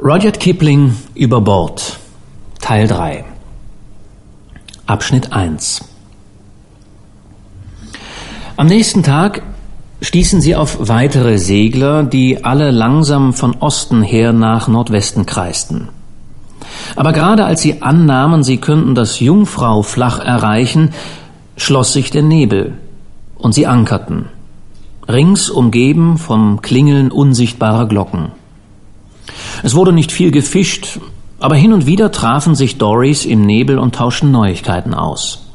Rudyard Kipling über Bord Teil 3 Abschnitt 1 Am nächsten Tag stießen sie auf weitere Segler, die alle langsam von Osten her nach Nordwesten kreisten. Aber gerade als sie annahmen, sie könnten das Jungfrau flach erreichen, schloss sich der Nebel und sie ankerten, rings umgeben vom Klingeln unsichtbarer Glocken. Es wurde nicht viel gefischt, aber hin und wieder trafen sich Dories im Nebel und tauschten Neuigkeiten aus.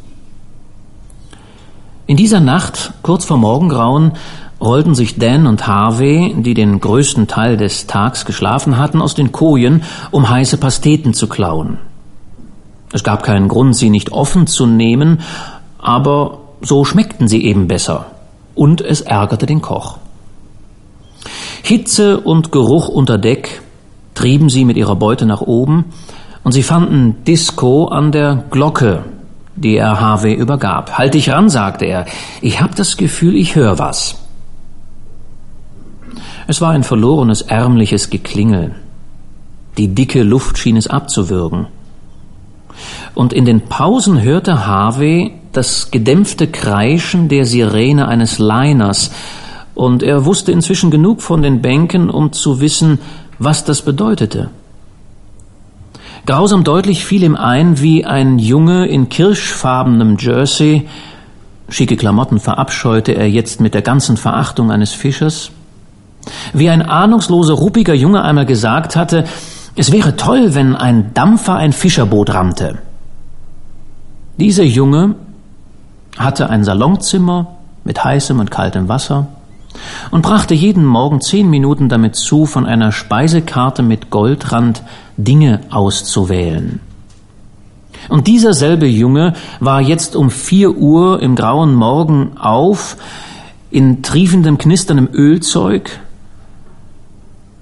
In dieser Nacht, kurz vor Morgengrauen, rollten sich Dan und Harvey, die den größten Teil des Tags geschlafen hatten, aus den Kojen, um heiße Pasteten zu klauen. Es gab keinen Grund, sie nicht offen zu nehmen, aber so schmeckten sie eben besser. Und es ärgerte den Koch. Hitze und Geruch unter Deck trieben sie mit ihrer Beute nach oben, und sie fanden Disco an der Glocke, die er Harvey übergab. Halt dich ran, sagte er. Ich hab das Gefühl, ich höre was. Es war ein verlorenes, ärmliches Geklingel. Die dicke Luft schien es abzuwürgen. Und in den Pausen hörte Harvey das gedämpfte Kreischen der Sirene eines Liners, und er wusste inzwischen genug von den Bänken, um zu wissen, was das bedeutete. Grausam deutlich fiel ihm ein, wie ein Junge in kirschfarbenem Jersey, schicke Klamotten verabscheute er jetzt mit der ganzen Verachtung eines Fischers, wie ein ahnungsloser, ruppiger Junge einmal gesagt hatte, es wäre toll, wenn ein Dampfer ein Fischerboot rammte. Dieser Junge hatte ein Salonzimmer mit heißem und kaltem Wasser, und brachte jeden Morgen zehn Minuten damit zu, von einer Speisekarte mit Goldrand Dinge auszuwählen. Und dieser selbe Junge war jetzt um vier Uhr im grauen Morgen auf, in triefendem, knisterndem Ölzeug,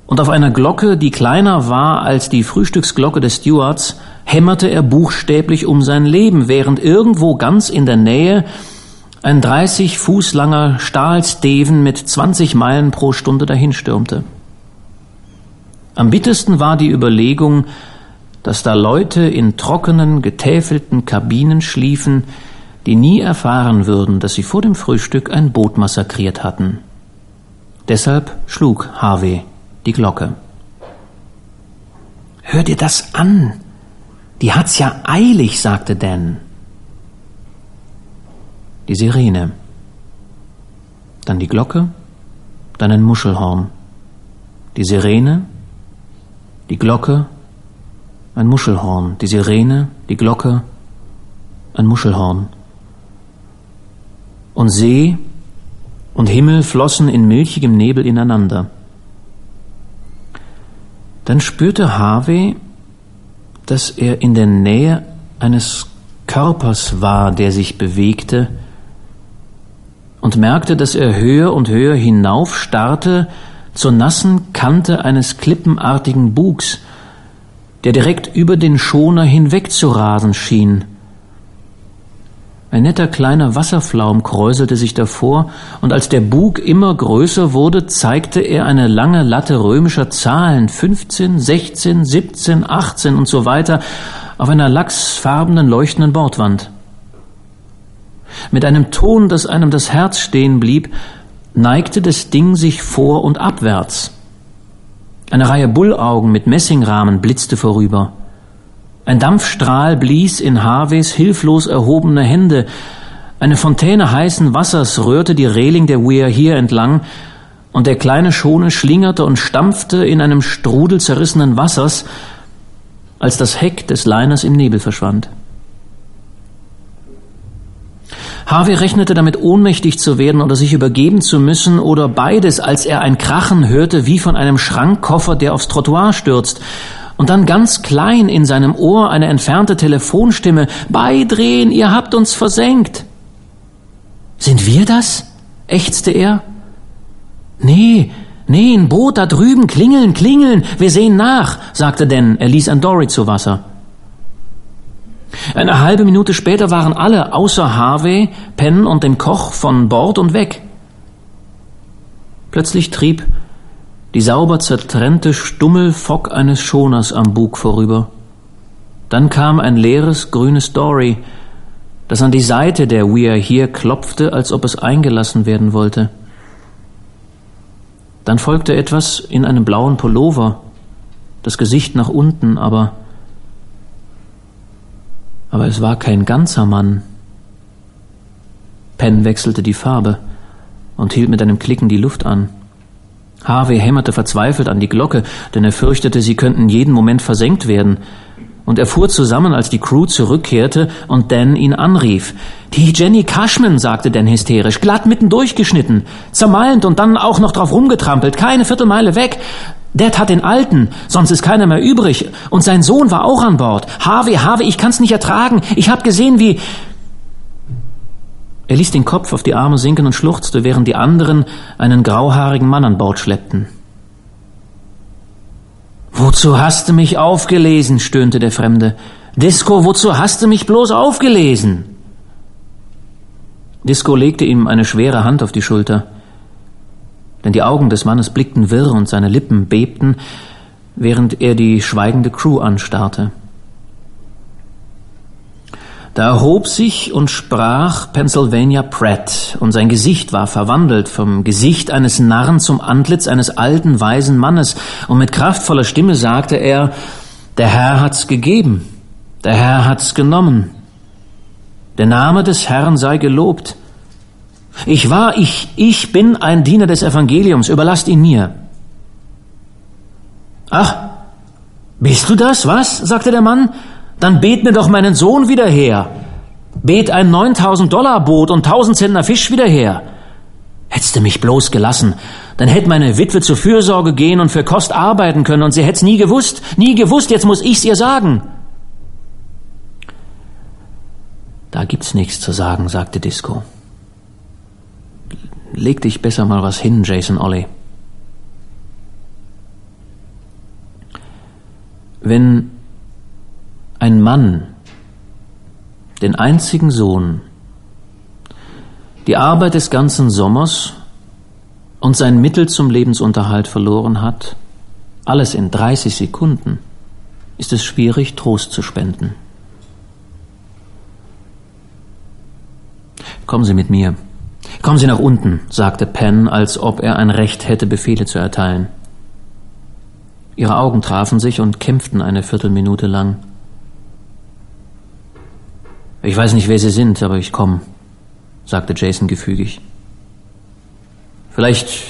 und auf einer Glocke, die kleiner war als die Frühstücksglocke des Stewards, hämmerte er buchstäblich um sein Leben, während irgendwo ganz in der Nähe ein 30 Fuß langer Stahlsteven mit 20 Meilen pro Stunde dahinstürmte. Am bittersten war die Überlegung, dass da Leute in trockenen, getäfelten Kabinen schliefen, die nie erfahren würden, dass sie vor dem Frühstück ein Boot massakriert hatten. Deshalb schlug Harvey die Glocke. Hör dir das an. Die hat's ja eilig, sagte Dan die Sirene, dann die Glocke, dann ein Muschelhorn, die Sirene, die Glocke, ein Muschelhorn, die Sirene, die Glocke, ein Muschelhorn. Und See und Himmel flossen in milchigem Nebel ineinander. Dann spürte Harvey, dass er in der Nähe eines Körpers war, der sich bewegte, und merkte, dass er höher und höher hinauf starrte zur nassen Kante eines klippenartigen Bugs, der direkt über den Schoner hinweg zu rasen schien. Ein netter kleiner Wasserflaum kräuselte sich davor, und als der Bug immer größer wurde, zeigte er eine lange Latte römischer Zahlen, 15, 16, 17, 18 und so weiter, auf einer lachsfarbenen leuchtenden Bordwand. Mit einem Ton, dass einem das Herz stehen blieb, neigte das Ding sich vor und abwärts. Eine Reihe Bullaugen mit Messingrahmen blitzte vorüber. Ein Dampfstrahl blies in Harveys hilflos erhobene Hände. Eine Fontäne heißen Wassers rührte die Reling der Weir hier entlang, und der kleine Schone schlingerte und stampfte in einem Strudel zerrissenen Wassers, als das Heck des Liners im Nebel verschwand. Harvey rechnete damit ohnmächtig zu werden oder sich übergeben zu müssen oder beides, als er ein Krachen hörte wie von einem Schrankkoffer, der aufs Trottoir stürzt. Und dann ganz klein in seinem Ohr eine entfernte Telefonstimme. Beidrehen, ihr habt uns versenkt. Sind wir das? ächzte er. Nee, nee, ein Boot da drüben, klingeln, klingeln, wir sehen nach, sagte Dan. Er ließ ein Dory zu Wasser. Eine halbe Minute später waren alle außer Harvey, Penn und dem Koch von Bord und weg. Plötzlich trieb die sauber zertrennte Stummelfock eines Schoners am Bug vorüber. Dann kam ein leeres grünes Dory, das an die Seite der We Are Here klopfte, als ob es eingelassen werden wollte. Dann folgte etwas in einem blauen Pullover, das Gesicht nach unten, aber aber es war kein ganzer Mann. Penn wechselte die Farbe und hielt mit einem Klicken die Luft an. Harvey hämmerte verzweifelt an die Glocke, denn er fürchtete, sie könnten jeden Moment versenkt werden. Und er fuhr zusammen, als die Crew zurückkehrte und Dan ihn anrief. Die Jenny Cashman, sagte Dan hysterisch, glatt mitten durchgeschnitten, zermalmt und dann auch noch drauf rumgetrampelt, keine Viertelmeile weg. Dad hat den Alten, sonst ist keiner mehr übrig. Und sein Sohn war auch an Bord. Harvey, Harvey, ich kann's nicht ertragen. Ich hab gesehen, wie... Er ließ den Kopf auf die Arme sinken und schluchzte, während die anderen einen grauhaarigen Mann an Bord schleppten. Wozu hast du mich aufgelesen? stöhnte der Fremde. Disco, wozu hast du mich bloß aufgelesen? Disco legte ihm eine schwere Hand auf die Schulter, denn die Augen des Mannes blickten wirr und seine Lippen bebten, während er die schweigende Crew anstarrte. Da erhob sich und sprach Pennsylvania Pratt, und sein Gesicht war verwandelt vom Gesicht eines Narren zum Antlitz eines alten, weisen Mannes, und mit kraftvoller Stimme sagte er, der Herr hat's gegeben, der Herr hat's genommen, der Name des Herrn sei gelobt. Ich war, ich, ich bin ein Diener des Evangeliums, überlasst ihn mir. Ach, bist du das, was? sagte der Mann, dann bet mir doch meinen Sohn wieder her. Bet ein 9000 Dollar Boot und 1000 Zentner Fisch wieder her. Hättest du mich bloß gelassen, dann hätte meine Witwe zur Fürsorge gehen und für Kost arbeiten können und sie hätt's nie gewusst, nie gewusst, jetzt muss ich's ihr sagen. Da gibt's nichts zu sagen, sagte Disco. Leg dich besser mal was hin, Jason Ollie. Wenn ein Mann, den einzigen Sohn, die Arbeit des ganzen Sommers und sein Mittel zum Lebensunterhalt verloren hat, alles in 30 Sekunden, ist es schwierig, Trost zu spenden. Kommen Sie mit mir. Kommen Sie nach unten, sagte Penn, als ob er ein Recht hätte, Befehle zu erteilen. Ihre Augen trafen sich und kämpften eine Viertelminute lang. Ich weiß nicht, wer Sie sind, aber ich komme, sagte Jason gefügig. Vielleicht,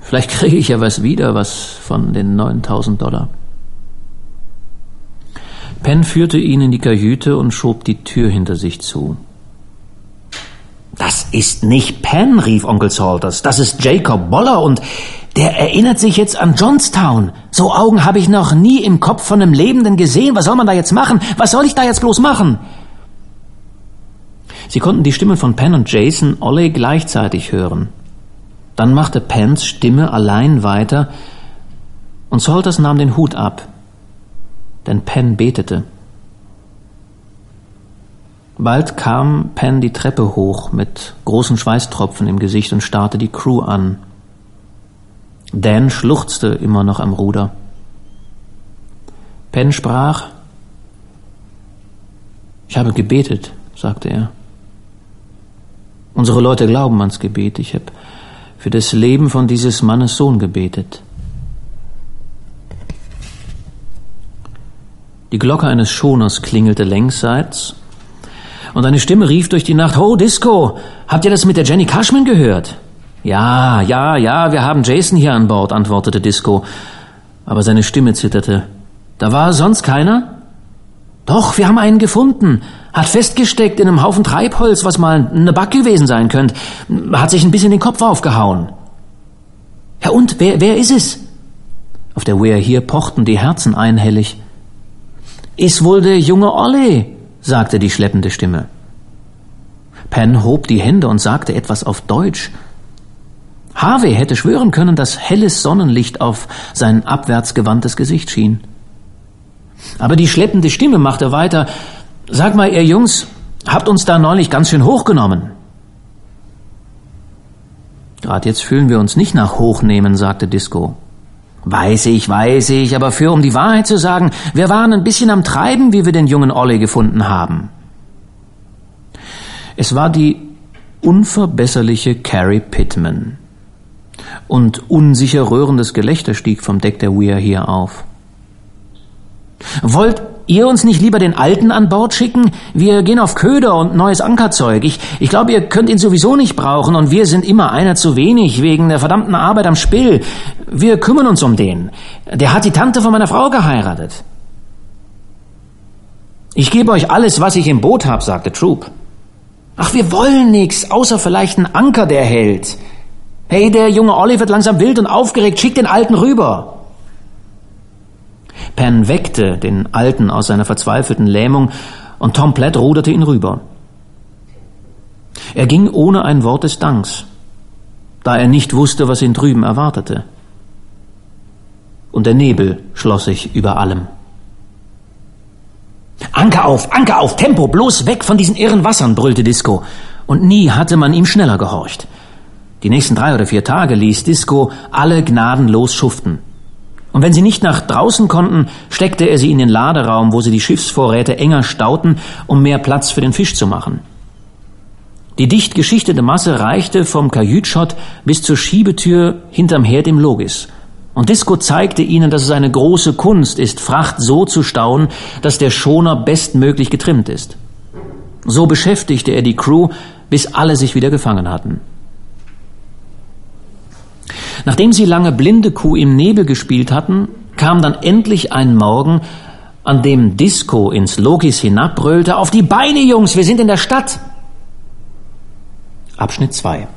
vielleicht kriege ich ja was wieder, was von den 9000 Dollar. Penn führte ihn in die Kajüte und schob die Tür hinter sich zu. Das ist nicht Penn, rief Onkel Salters. Das ist Jacob Boller und der erinnert sich jetzt an Johnstown. So Augen habe ich noch nie im Kopf von einem Lebenden gesehen. Was soll man da jetzt machen? Was soll ich da jetzt bloß machen? Sie konnten die Stimmen von Penn und Jason Ollie gleichzeitig hören. Dann machte Penns Stimme allein weiter und Salters nahm den Hut ab, denn Penn betete. Bald kam Penn die Treppe hoch mit großen Schweißtropfen im Gesicht und starrte die Crew an. Dan schluchzte immer noch am Ruder. Penn sprach, ich habe gebetet, sagte er. Unsere Leute glauben ans Gebet. Ich habe für das Leben von dieses Mannes Sohn gebetet. Die Glocke eines Schoners klingelte längsseits und eine Stimme rief durch die Nacht, Ho, Disco, habt ihr das mit der Jenny Cashman gehört? Ja, ja, ja, wir haben Jason hier an Bord, antwortete Disco, aber seine Stimme zitterte. Da war sonst keiner? Doch, wir haben einen gefunden. Hat festgesteckt in einem Haufen Treibholz, was mal eine Back gewesen sein könnte. Hat sich ein bisschen den Kopf aufgehauen. Ja und, wer, wer ist es? Auf der Wehr hier pochten die Herzen einhellig. Ist wohl der junge Olli, sagte die schleppende Stimme. Penn hob die Hände und sagte etwas auf Deutsch. Harvey hätte schwören können, dass helles Sonnenlicht auf sein abwärts gewandtes Gesicht schien. Aber die schleppende Stimme machte weiter. Sag mal, ihr Jungs, habt uns da neulich ganz schön hochgenommen. Gerade jetzt fühlen wir uns nicht nach Hochnehmen, sagte Disco. Weiß ich, weiß ich, aber für um die Wahrheit zu sagen, wir waren ein bisschen am Treiben, wie wir den jungen Olli gefunden haben. Es war die unverbesserliche Carrie Pittman. Und unsicher röhrendes Gelächter stieg vom Deck der Weir hier auf. Wollt ihr uns nicht lieber den Alten an Bord schicken? Wir gehen auf Köder und neues Ankerzeug. Ich, ich glaube, ihr könnt ihn sowieso nicht brauchen und wir sind immer einer zu wenig wegen der verdammten Arbeit am Spill. Wir kümmern uns um den. Der hat die Tante von meiner Frau geheiratet. Ich gebe euch alles, was ich im Boot hab, sagte Troop. Ach, wir wollen nix, außer vielleicht einen Anker, der hält. Hey, der junge Olli wird langsam wild und aufgeregt, schick den Alten rüber. Penn weckte den Alten aus seiner verzweifelten Lähmung und Tom Platt ruderte ihn rüber. Er ging ohne ein Wort des Danks, da er nicht wusste, was ihn drüben erwartete. Und der Nebel schloss sich über allem. Anker auf, Anker auf, Tempo, bloß weg von diesen irren Wassern, brüllte Disco. Und nie hatte man ihm schneller gehorcht. Die nächsten drei oder vier Tage ließ Disco alle gnadenlos schuften. Und wenn sie nicht nach draußen konnten, steckte er sie in den Laderaum, wo sie die Schiffsvorräte enger stauten, um mehr Platz für den Fisch zu machen. Die dicht geschichtete Masse reichte vom Kajütschott bis zur Schiebetür hinterm Herd im Logis. Und Disco zeigte ihnen, dass es eine große Kunst ist, Fracht so zu stauen, dass der Schoner bestmöglich getrimmt ist. So beschäftigte er die Crew, bis alle sich wieder gefangen hatten. Nachdem sie lange blinde Kuh im Nebel gespielt hatten, kam dann endlich ein Morgen, an dem Disco ins Logis hinabbrüllte, auf die Beine, Jungs, wir sind in der Stadt. Abschnitt 2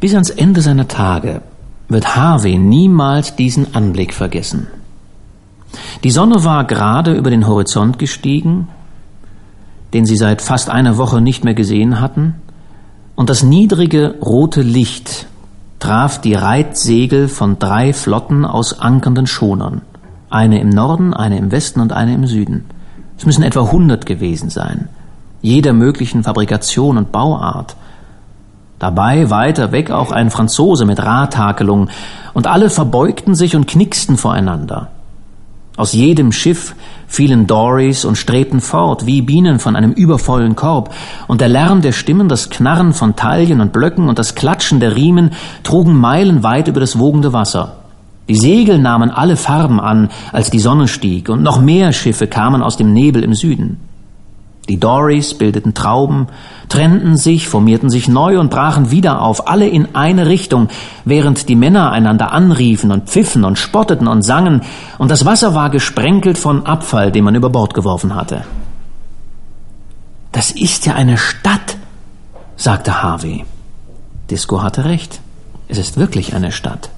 Bis ans Ende seiner Tage wird Harvey niemals diesen Anblick vergessen. Die Sonne war gerade über den Horizont gestiegen, den sie seit fast einer Woche nicht mehr gesehen hatten, und das niedrige rote Licht traf die Reitsegel von drei Flotten aus ankernden Schonern. Eine im Norden, eine im Westen und eine im Süden. Es müssen etwa hundert gewesen sein, jeder möglichen Fabrikation und Bauart. Dabei weiter weg auch ein Franzose mit Radhakelung, und alle verbeugten sich und knicksten voreinander. Aus jedem Schiff fielen Dories und strebten fort, wie Bienen von einem übervollen Korb, und der Lärm der Stimmen, das Knarren von Taillen und Blöcken und das Klatschen der Riemen trugen meilenweit über das wogende Wasser. Die Segel nahmen alle Farben an, als die Sonne stieg, und noch mehr Schiffe kamen aus dem Nebel im Süden. Die Dories bildeten Trauben, trennten sich, formierten sich neu und brachen wieder auf, alle in eine Richtung, während die Männer einander anriefen und pfiffen und spotteten und sangen, und das Wasser war gesprenkelt von Abfall, den man über Bord geworfen hatte. Das ist ja eine Stadt, sagte Harvey. Disco hatte recht. Es ist wirklich eine Stadt.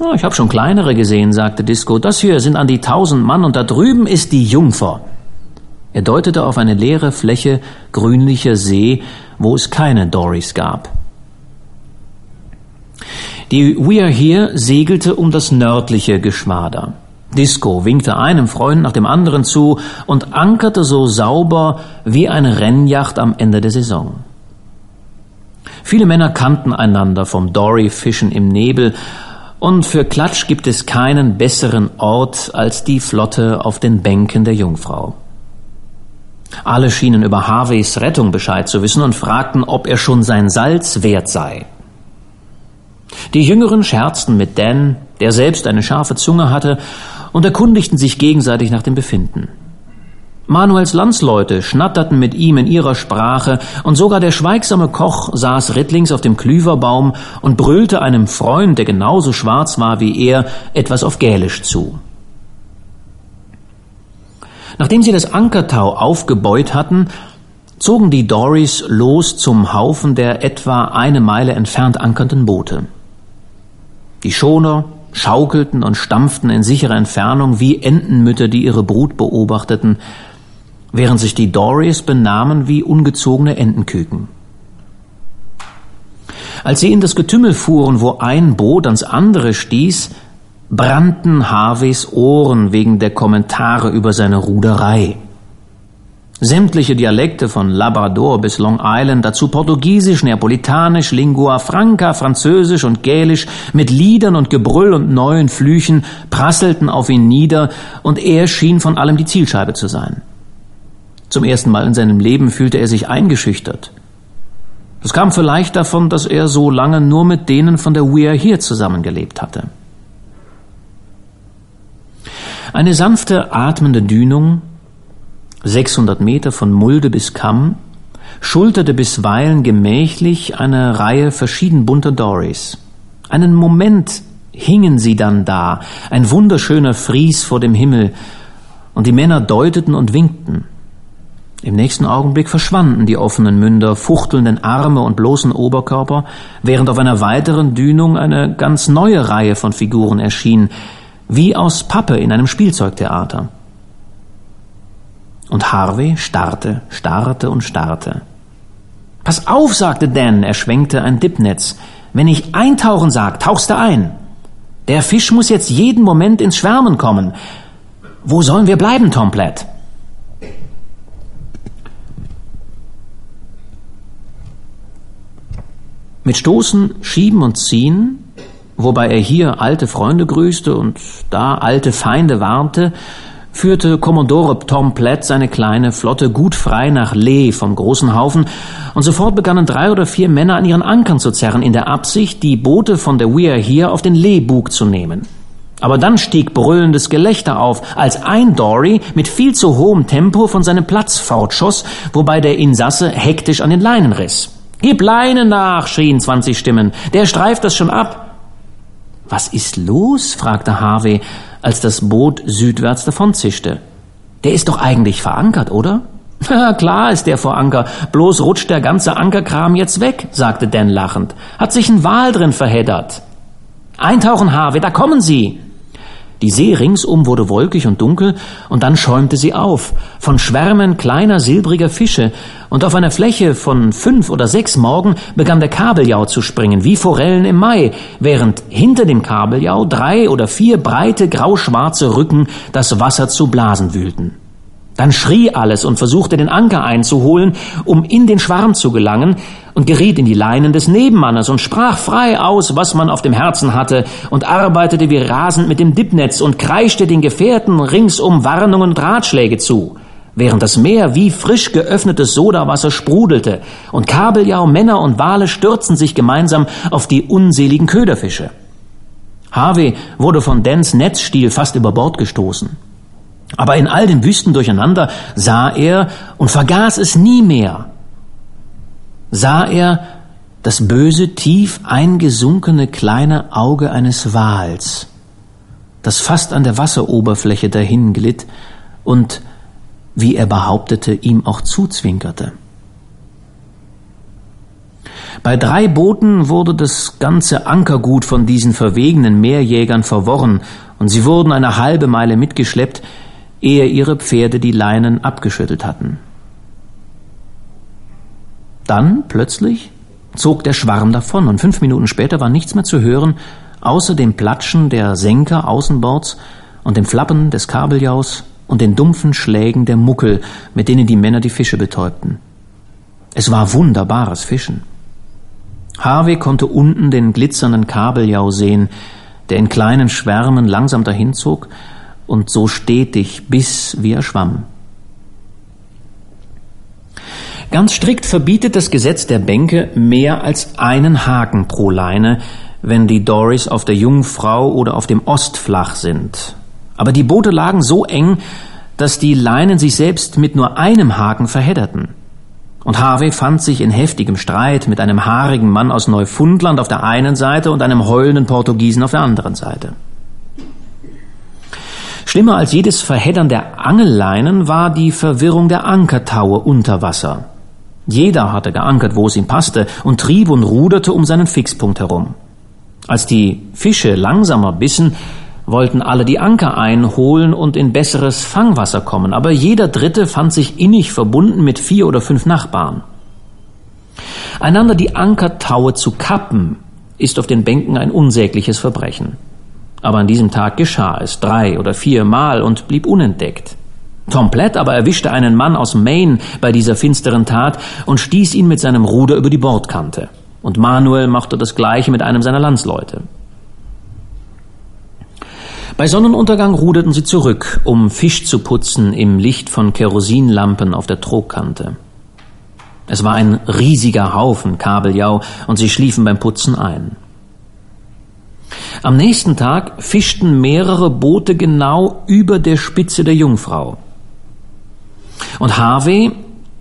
Oh, ich habe schon kleinere gesehen, sagte Disco. Das hier sind an die tausend Mann und da drüben ist die Jungfer. Er deutete auf eine leere Fläche grünlicher See, wo es keine Dories gab. Die We Are Here segelte um das nördliche Geschwader. Disco winkte einem Freund nach dem anderen zu und ankerte so sauber wie eine Rennjacht am Ende der Saison. Viele Männer kannten einander vom Dory-Fischen im Nebel und für Klatsch gibt es keinen besseren Ort als die Flotte auf den Bänken der Jungfrau. Alle schienen über Harveys Rettung Bescheid zu wissen und fragten, ob er schon sein Salz wert sei. Die Jüngeren scherzten mit Dan, der selbst eine scharfe Zunge hatte, und erkundigten sich gegenseitig nach dem Befinden. Manuels Landsleute schnatterten mit ihm in ihrer Sprache, und sogar der schweigsame Koch saß rittlings auf dem Klüverbaum und brüllte einem Freund, der genauso schwarz war wie er, etwas auf Gälisch zu. Nachdem sie das Ankertau aufgebeut hatten, zogen die Dories los zum Haufen der etwa eine Meile entfernt ankernden Boote. Die Schoner schaukelten und stampften in sicherer Entfernung wie Entenmütter, die ihre Brut beobachteten, während sich die Dories benahmen wie ungezogene Entenküken. Als sie in das Getümmel fuhren, wo ein Boot ans andere stieß, brannten Harveys Ohren wegen der Kommentare über seine Ruderei. Sämtliche Dialekte von Labrador bis Long Island, dazu Portugiesisch, Neapolitanisch, Lingua Franca, Französisch und Gälisch, mit Liedern und Gebrüll und neuen Flüchen prasselten auf ihn nieder, und er schien von allem die Zielscheibe zu sein. Zum ersten Mal in seinem Leben fühlte er sich eingeschüchtert. Das kam vielleicht davon, dass er so lange nur mit denen von der We Are Here zusammengelebt hatte. Eine sanfte, atmende Dünung, 600 Meter von Mulde bis Kamm, schulterte bisweilen gemächlich eine Reihe verschieden bunter Dories. Einen Moment hingen sie dann da, ein wunderschöner Fries vor dem Himmel, und die Männer deuteten und winkten. Im nächsten Augenblick verschwanden die offenen Münder, fuchtelnden Arme und bloßen Oberkörper, während auf einer weiteren Dünung eine ganz neue Reihe von Figuren erschien, wie aus Pappe in einem Spielzeugtheater. Und Harvey starrte, starrte und starrte. Pass auf, sagte Dan, er schwenkte ein Dippnetz. Wenn ich eintauchen sag, tauchst du ein. Der Fisch muss jetzt jeden Moment ins Schwärmen kommen. Wo sollen wir bleiben, Tom Platt? Mit Stoßen, Schieben und Ziehen, wobei er hier alte Freunde grüßte und da alte Feinde warnte, führte Kommodore Tom Platt seine kleine Flotte gut frei nach Lee vom großen Haufen, und sofort begannen drei oder vier Männer an ihren Ankern zu zerren, in der Absicht, die Boote von der Weir hier auf den Lee-Bug zu nehmen. Aber dann stieg brüllendes Gelächter auf, als ein Dory mit viel zu hohem Tempo von seinem Platz fortschoss, wobei der Insasse hektisch an den Leinen riss. Gib Leine nach, schrien zwanzig Stimmen. Der streift das schon ab. Was ist los? fragte Harvey, als das Boot südwärts davonzischte. Der ist doch eigentlich verankert, oder? Ja, klar ist der vor Anker, bloß rutscht der ganze Ankerkram jetzt weg, sagte Dan lachend. Hat sich ein Wal drin verheddert. Eintauchen, Harvey, da kommen sie! Die See ringsum wurde wolkig und dunkel, und dann schäumte sie auf, von Schwärmen kleiner silbriger Fische, und auf einer Fläche von fünf oder sechs Morgen begann der Kabeljau zu springen, wie Forellen im Mai, während hinter dem Kabeljau drei oder vier breite grauschwarze Rücken das Wasser zu blasen wühlten. Dann schrie alles und versuchte den Anker einzuholen, um in den Schwarm zu gelangen, und geriet in die Leinen des Nebenmannes und sprach frei aus, was man auf dem Herzen hatte, und arbeitete wie rasend mit dem Dippnetz und kreischte den Gefährten ringsum Warnungen und Ratschläge zu, während das Meer wie frisch geöffnetes Sodawasser sprudelte, und Kabeljau, Männer und Wale stürzten sich gemeinsam auf die unseligen Köderfische. Harvey wurde von Dans Netzstiel fast über Bord gestoßen. Aber in all dem wüsten Durcheinander sah er und vergaß es nie mehr. Sah er das böse, tief eingesunkene kleine Auge eines Wals, das fast an der Wasseroberfläche dahin glitt und, wie er behauptete, ihm auch zuzwinkerte. Bei drei Booten wurde das ganze Ankergut von diesen verwegenen Meerjägern verworren, und sie wurden eine halbe Meile mitgeschleppt, ehe ihre Pferde die Leinen abgeschüttelt hatten. Dann plötzlich zog der Schwarm davon und fünf Minuten später war nichts mehr zu hören, außer dem Platschen der Senker außenbords und dem Flappen des Kabeljaus und den dumpfen Schlägen der Muckel, mit denen die Männer die Fische betäubten. Es war wunderbares Fischen. Harvey konnte unten den glitzernden Kabeljau sehen, der in kleinen Schwärmen langsam dahinzog und so stetig, bis wie er schwamm. Ganz strikt verbietet das Gesetz der Bänke mehr als einen Haken pro Leine, wenn die Dories auf der Jungfrau oder auf dem Ostflach sind. Aber die Boote lagen so eng, dass die Leinen sich selbst mit nur einem Haken verhedderten. Und Harvey fand sich in heftigem Streit mit einem haarigen Mann aus Neufundland auf der einen Seite und einem heulenden Portugiesen auf der anderen Seite. Schlimmer als jedes Verheddern der Angelleinen war die Verwirrung der Ankertaue unter Wasser. Jeder hatte geankert, wo es ihm passte, und trieb und ruderte um seinen Fixpunkt herum. Als die Fische langsamer bissen, wollten alle die Anker einholen und in besseres Fangwasser kommen, aber jeder Dritte fand sich innig verbunden mit vier oder fünf Nachbarn. Einander die Ankertaue zu kappen, ist auf den Bänken ein unsägliches Verbrechen. Aber an diesem Tag geschah es drei oder viermal und blieb unentdeckt. Tom Platt aber erwischte einen Mann aus Maine bei dieser finsteren Tat und stieß ihn mit seinem Ruder über die Bordkante. Und Manuel machte das gleiche mit einem seiner Landsleute. Bei Sonnenuntergang ruderten sie zurück, um Fisch zu putzen im Licht von Kerosinlampen auf der Trogkante. Es war ein riesiger Haufen Kabeljau und sie schliefen beim Putzen ein. Am nächsten Tag fischten mehrere Boote genau über der Spitze der Jungfrau. Und Harvey,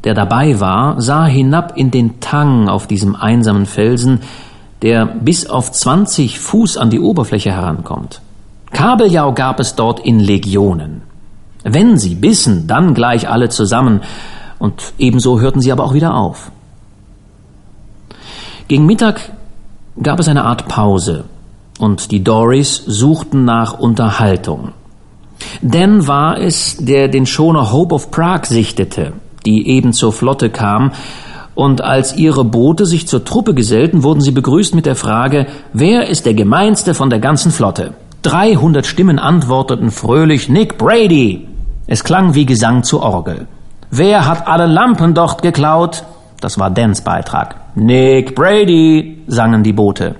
der dabei war, sah hinab in den Tang auf diesem einsamen Felsen, der bis auf 20 Fuß an die Oberfläche herankommt. Kabeljau gab es dort in Legionen. Wenn sie bissen, dann gleich alle zusammen, und ebenso hörten sie aber auch wieder auf. Gegen Mittag gab es eine Art Pause, und die Doris suchten nach Unterhaltung. Dan war es, der den Schoner Hope of Prague sichtete, die eben zur Flotte kam, und als ihre Boote sich zur Truppe gesellten, wurden sie begrüßt mit der Frage, wer ist der gemeinste von der ganzen Flotte? 300 Stimmen antworteten fröhlich Nick Brady. Es klang wie Gesang zur Orgel. Wer hat alle Lampen dort geklaut? Das war Dans Beitrag. Nick Brady, sangen die Boote.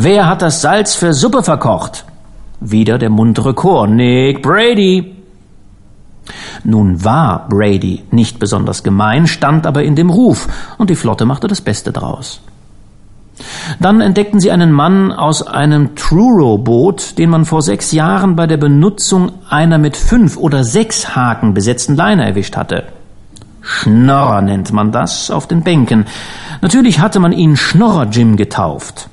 Wer hat das Salz für Suppe verkocht? Wieder der muntere Chor. Nick Brady. Nun war Brady nicht besonders gemein, stand aber in dem Ruf, und die Flotte machte das Beste draus. Dann entdeckten sie einen Mann aus einem Truro-Boot, den man vor sechs Jahren bei der Benutzung einer mit fünf oder sechs Haken besetzten Leine erwischt hatte. Schnorrer nennt man das auf den Bänken. Natürlich hatte man ihn Schnorrer Jim getauft.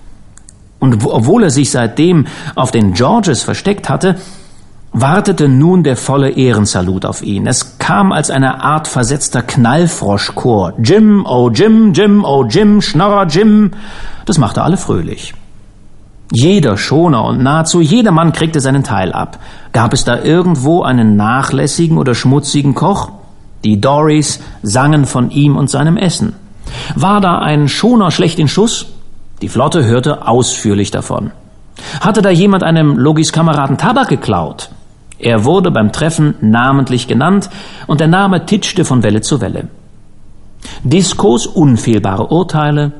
Und obwohl er sich seitdem auf den Georges versteckt hatte, wartete nun der volle Ehrensalut auf ihn. Es kam als eine Art versetzter Knallfroschchor. Jim, oh Jim, Jim, oh Jim, Schnorrer Jim. Das machte alle fröhlich. Jeder Schoner und nahezu jeder Mann kriegte seinen Teil ab. Gab es da irgendwo einen nachlässigen oder schmutzigen Koch? Die Dories sangen von ihm und seinem Essen. War da ein Schoner schlecht in Schuss? Die Flotte hörte ausführlich davon. Hatte da jemand einem Logis Kameraden Tabak geklaut? Er wurde beim Treffen namentlich genannt und der Name titschte von Welle zu Welle. Discos unfehlbare Urteile,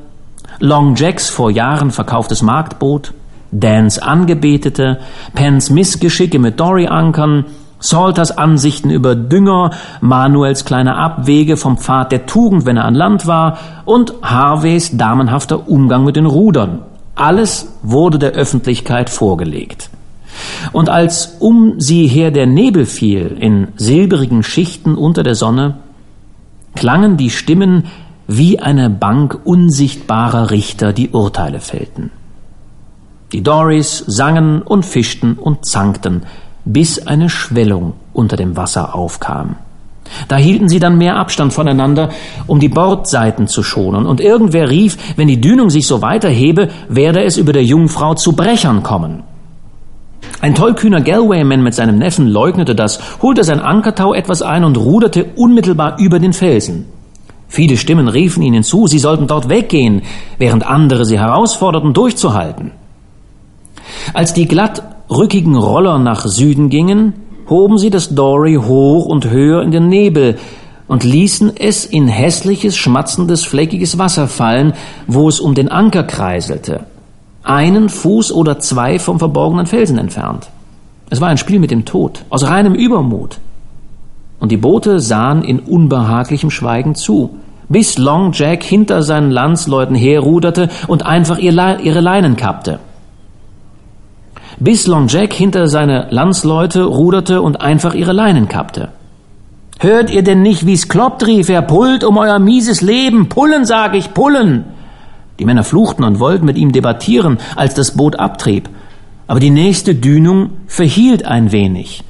Long Jacks vor Jahren verkauftes Marktboot, Dans Angebetete, Pens Missgeschicke mit Dory-Ankern, Salters Ansichten über Dünger, Manuels kleine Abwege vom Pfad der Tugend, wenn er an Land war, und Harveys damenhafter Umgang mit den Rudern. Alles wurde der Öffentlichkeit vorgelegt. Und als um sie her der Nebel fiel in silberigen Schichten unter der Sonne, klangen die Stimmen wie eine Bank unsichtbarer Richter die Urteile fällten. Die Dories sangen und fischten und zankten, bis eine Schwellung unter dem Wasser aufkam. Da hielten sie dann mehr Abstand voneinander, um die Bordseiten zu schonen, und irgendwer rief, wenn die Dünung sich so weiterhebe, werde es über der Jungfrau zu Brechern kommen. Ein tollkühner Galwayman mit seinem Neffen leugnete das, holte sein Ankertau etwas ein und ruderte unmittelbar über den Felsen. Viele Stimmen riefen ihnen zu, sie sollten dort weggehen, während andere sie herausforderten, durchzuhalten. Als die glattrückigen Roller nach Süden gingen, hoben sie das Dory hoch und höher in den Nebel und ließen es in hässliches, schmatzendes, fleckiges Wasser fallen, wo es um den Anker kreiselte einen Fuß oder zwei vom verborgenen Felsen entfernt. Es war ein Spiel mit dem Tod, aus reinem Übermut. Und die Boote sahen in unbehaglichem Schweigen zu, bis Long Jack hinter seinen Landsleuten herruderte und einfach ihre Leinen kappte. Bis Long Jack hinter seine Landsleute ruderte und einfach ihre Leinen kappte. Hört ihr denn nicht, wie's kloppt, rief er, pullt um euer mieses Leben, pullen, sag ich, pullen! Die Männer fluchten und wollten mit ihm debattieren, als das Boot abtrieb. Aber die nächste Dünung verhielt ein wenig.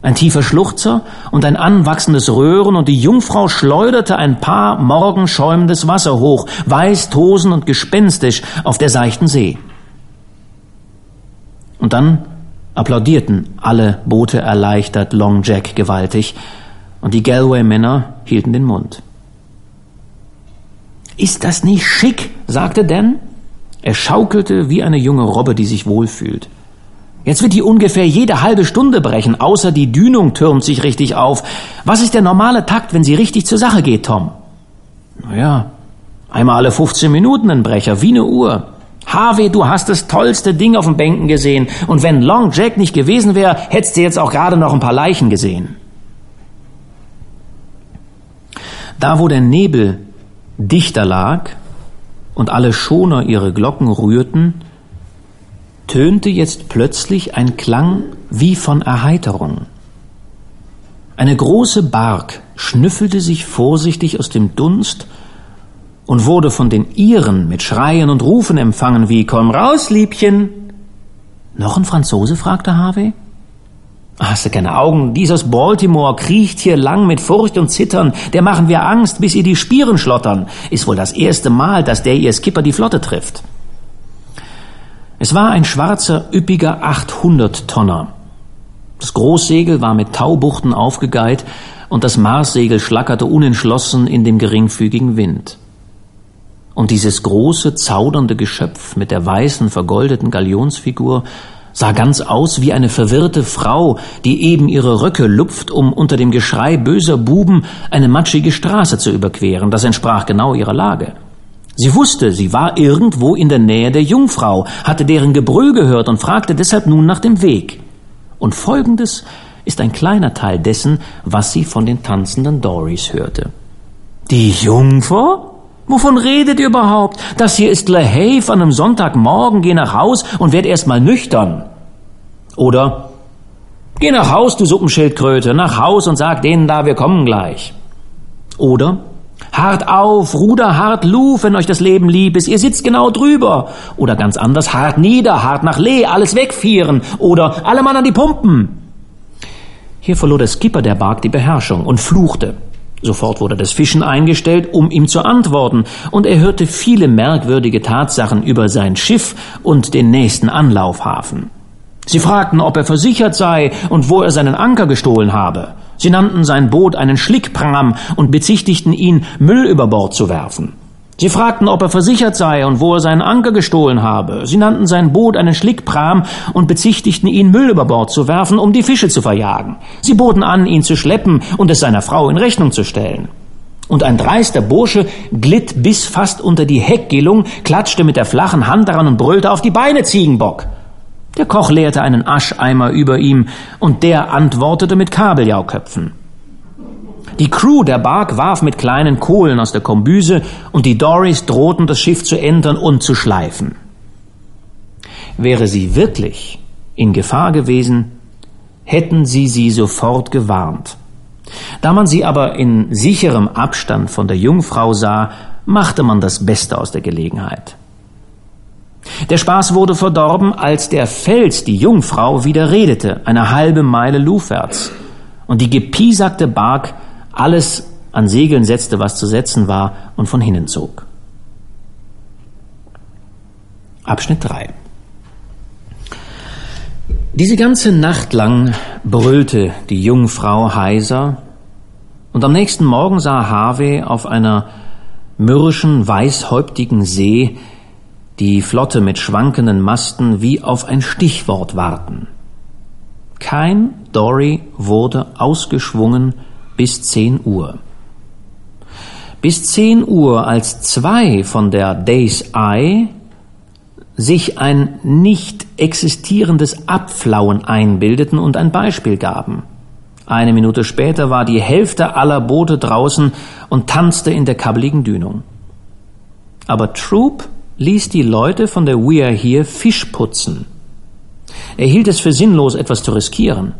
Ein tiefer Schluchzer und ein anwachsendes Röhren und die Jungfrau schleuderte ein paar Morgen schäumendes Wasser hoch, weiß, tosen und gespenstisch auf der seichten See. Und dann applaudierten alle Boote erleichtert Long Jack gewaltig und die Galway-Männer hielten den Mund. Ist das nicht schick? sagte Dan. Er schaukelte wie eine junge Robbe, die sich wohlfühlt. Jetzt wird die ungefähr jede halbe Stunde brechen, außer die Dünung türmt sich richtig auf. Was ist der normale Takt, wenn sie richtig zur Sache geht, Tom? Naja, einmal alle 15 Minuten ein Brecher, wie eine Uhr. Harvey, du hast das tollste Ding auf dem Bänken gesehen. Und wenn Long Jack nicht gewesen wäre, hättest du jetzt auch gerade noch ein paar Leichen gesehen. Da, wo der Nebel dichter lag und alle Schoner ihre Glocken rührten, tönte jetzt plötzlich ein Klang wie von Erheiterung. Eine große Bark schnüffelte sich vorsichtig aus dem Dunst und wurde von den Iren mit Schreien und Rufen empfangen wie Komm raus, Liebchen. Noch ein Franzose? fragte Harvey. Hast du keine Augen? Dies Baltimore kriecht hier lang mit Furcht und Zittern. Der machen wir Angst, bis ihr die Spieren schlottern. Ist wohl das erste Mal, dass der ihr Skipper die Flotte trifft. Es war ein schwarzer, üppiger 800-Tonner. Das Großsegel war mit Taubuchten aufgegeilt und das Marssegel schlackerte unentschlossen in dem geringfügigen Wind. Und dieses große, zaudernde Geschöpf mit der weißen, vergoldeten Galionsfigur sah ganz aus wie eine verwirrte Frau, die eben ihre Röcke lupft, um unter dem Geschrei böser Buben eine matschige Straße zu überqueren. Das entsprach genau ihrer Lage. Sie wusste, sie war irgendwo in der Nähe der Jungfrau, hatte deren Gebrüll gehört und fragte deshalb nun nach dem Weg. Und folgendes ist ein kleiner Teil dessen, was sie von den tanzenden Dories hörte. Die Jungfrau? Wovon redet ihr überhaupt? Das hier ist LaHave an einem Sonntagmorgen, geh nach Haus und werd erst mal nüchtern. Oder Geh nach Haus, du Suppenschildkröte, nach Haus und sag denen da, wir kommen gleich. Oder Hart auf, Ruder hart Luf, wenn euch das Leben lieb ist, ihr sitzt genau drüber. Oder ganz anders, hart nieder, hart nach Lee, alles wegfieren. Oder alle Mann an die Pumpen. Hier verlor der Skipper der Bark die Beherrschung und fluchte. Sofort wurde das Fischen eingestellt, um ihm zu antworten, und er hörte viele merkwürdige Tatsachen über sein Schiff und den nächsten Anlaufhafen. Sie fragten, ob er versichert sei und wo er seinen Anker gestohlen habe. Sie nannten sein Boot einen Schlickpram und bezichtigten ihn, Müll über Bord zu werfen. Sie fragten, ob er versichert sei und wo er seinen Anker gestohlen habe. Sie nannten sein Boot einen Schlickpram und bezichtigten ihn, Müll über Bord zu werfen, um die Fische zu verjagen. Sie boten an, ihn zu schleppen und es seiner Frau in Rechnung zu stellen. Und ein dreister Bursche glitt bis fast unter die Heckgillung, klatschte mit der flachen Hand daran und brüllte auf die Beine Ziegenbock. Der Koch leerte einen Ascheimer über ihm, und der antwortete mit Kabeljauköpfen. Die Crew der Bark warf mit kleinen Kohlen aus der Kombüse, und die Dories drohten, das Schiff zu entern und zu schleifen. Wäre sie wirklich in Gefahr gewesen, hätten sie sie sofort gewarnt. Da man sie aber in sicherem Abstand von der Jungfrau sah, machte man das Beste aus der Gelegenheit. Der Spaß wurde verdorben, als der Fels die Jungfrau wieder redete, eine halbe Meile lufwärts, und die gepiesackte Bark alles an Segeln setzte, was zu setzen war, und von hinnen zog. Abschnitt 3 Diese ganze Nacht lang brüllte die Jungfrau heiser, und am nächsten Morgen sah Harvey auf einer mürrischen, weißhäuptigen See die Flotte mit schwankenden Masten wie auf ein Stichwort warten. Kein Dory wurde ausgeschwungen bis zehn Uhr. Bis zehn Uhr, als zwei von der Day's Eye sich ein nicht existierendes Abflauen einbildeten und ein Beispiel gaben. Eine Minute später war die Hälfte aller Boote draußen und tanzte in der kabbeligen Dünung. Aber Troop ließ die Leute von der We Are Here Fisch putzen. Er hielt es für sinnlos, etwas zu riskieren.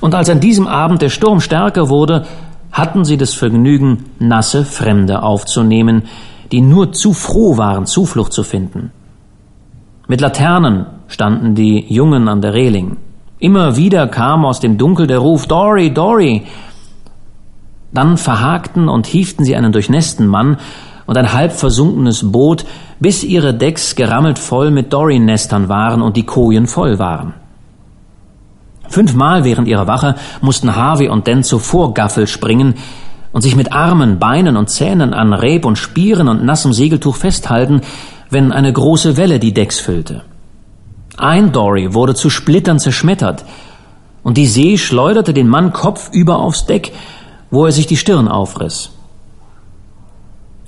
Und als an diesem Abend der Sturm stärker wurde, hatten sie das Vergnügen, nasse Fremde aufzunehmen, die nur zu froh waren, Zuflucht zu finden. Mit Laternen standen die Jungen an der Reling. Immer wieder kam aus dem Dunkel der Ruf Dory, Dory. Dann verhakten und hieften sie einen durchnässten Mann und ein halb versunkenes Boot, bis ihre Decks gerammelt voll mit Dory-Nestern waren und die Kojen voll waren. Fünfmal während ihrer Wache mussten Harvey und Dan zur Vorgaffel springen und sich mit Armen, Beinen und Zähnen an Reb und Spieren und nassem Segeltuch festhalten, wenn eine große Welle die Decks füllte. Ein Dory wurde zu Splittern zerschmettert, und die See schleuderte den Mann kopfüber aufs Deck, wo er sich die Stirn aufriss.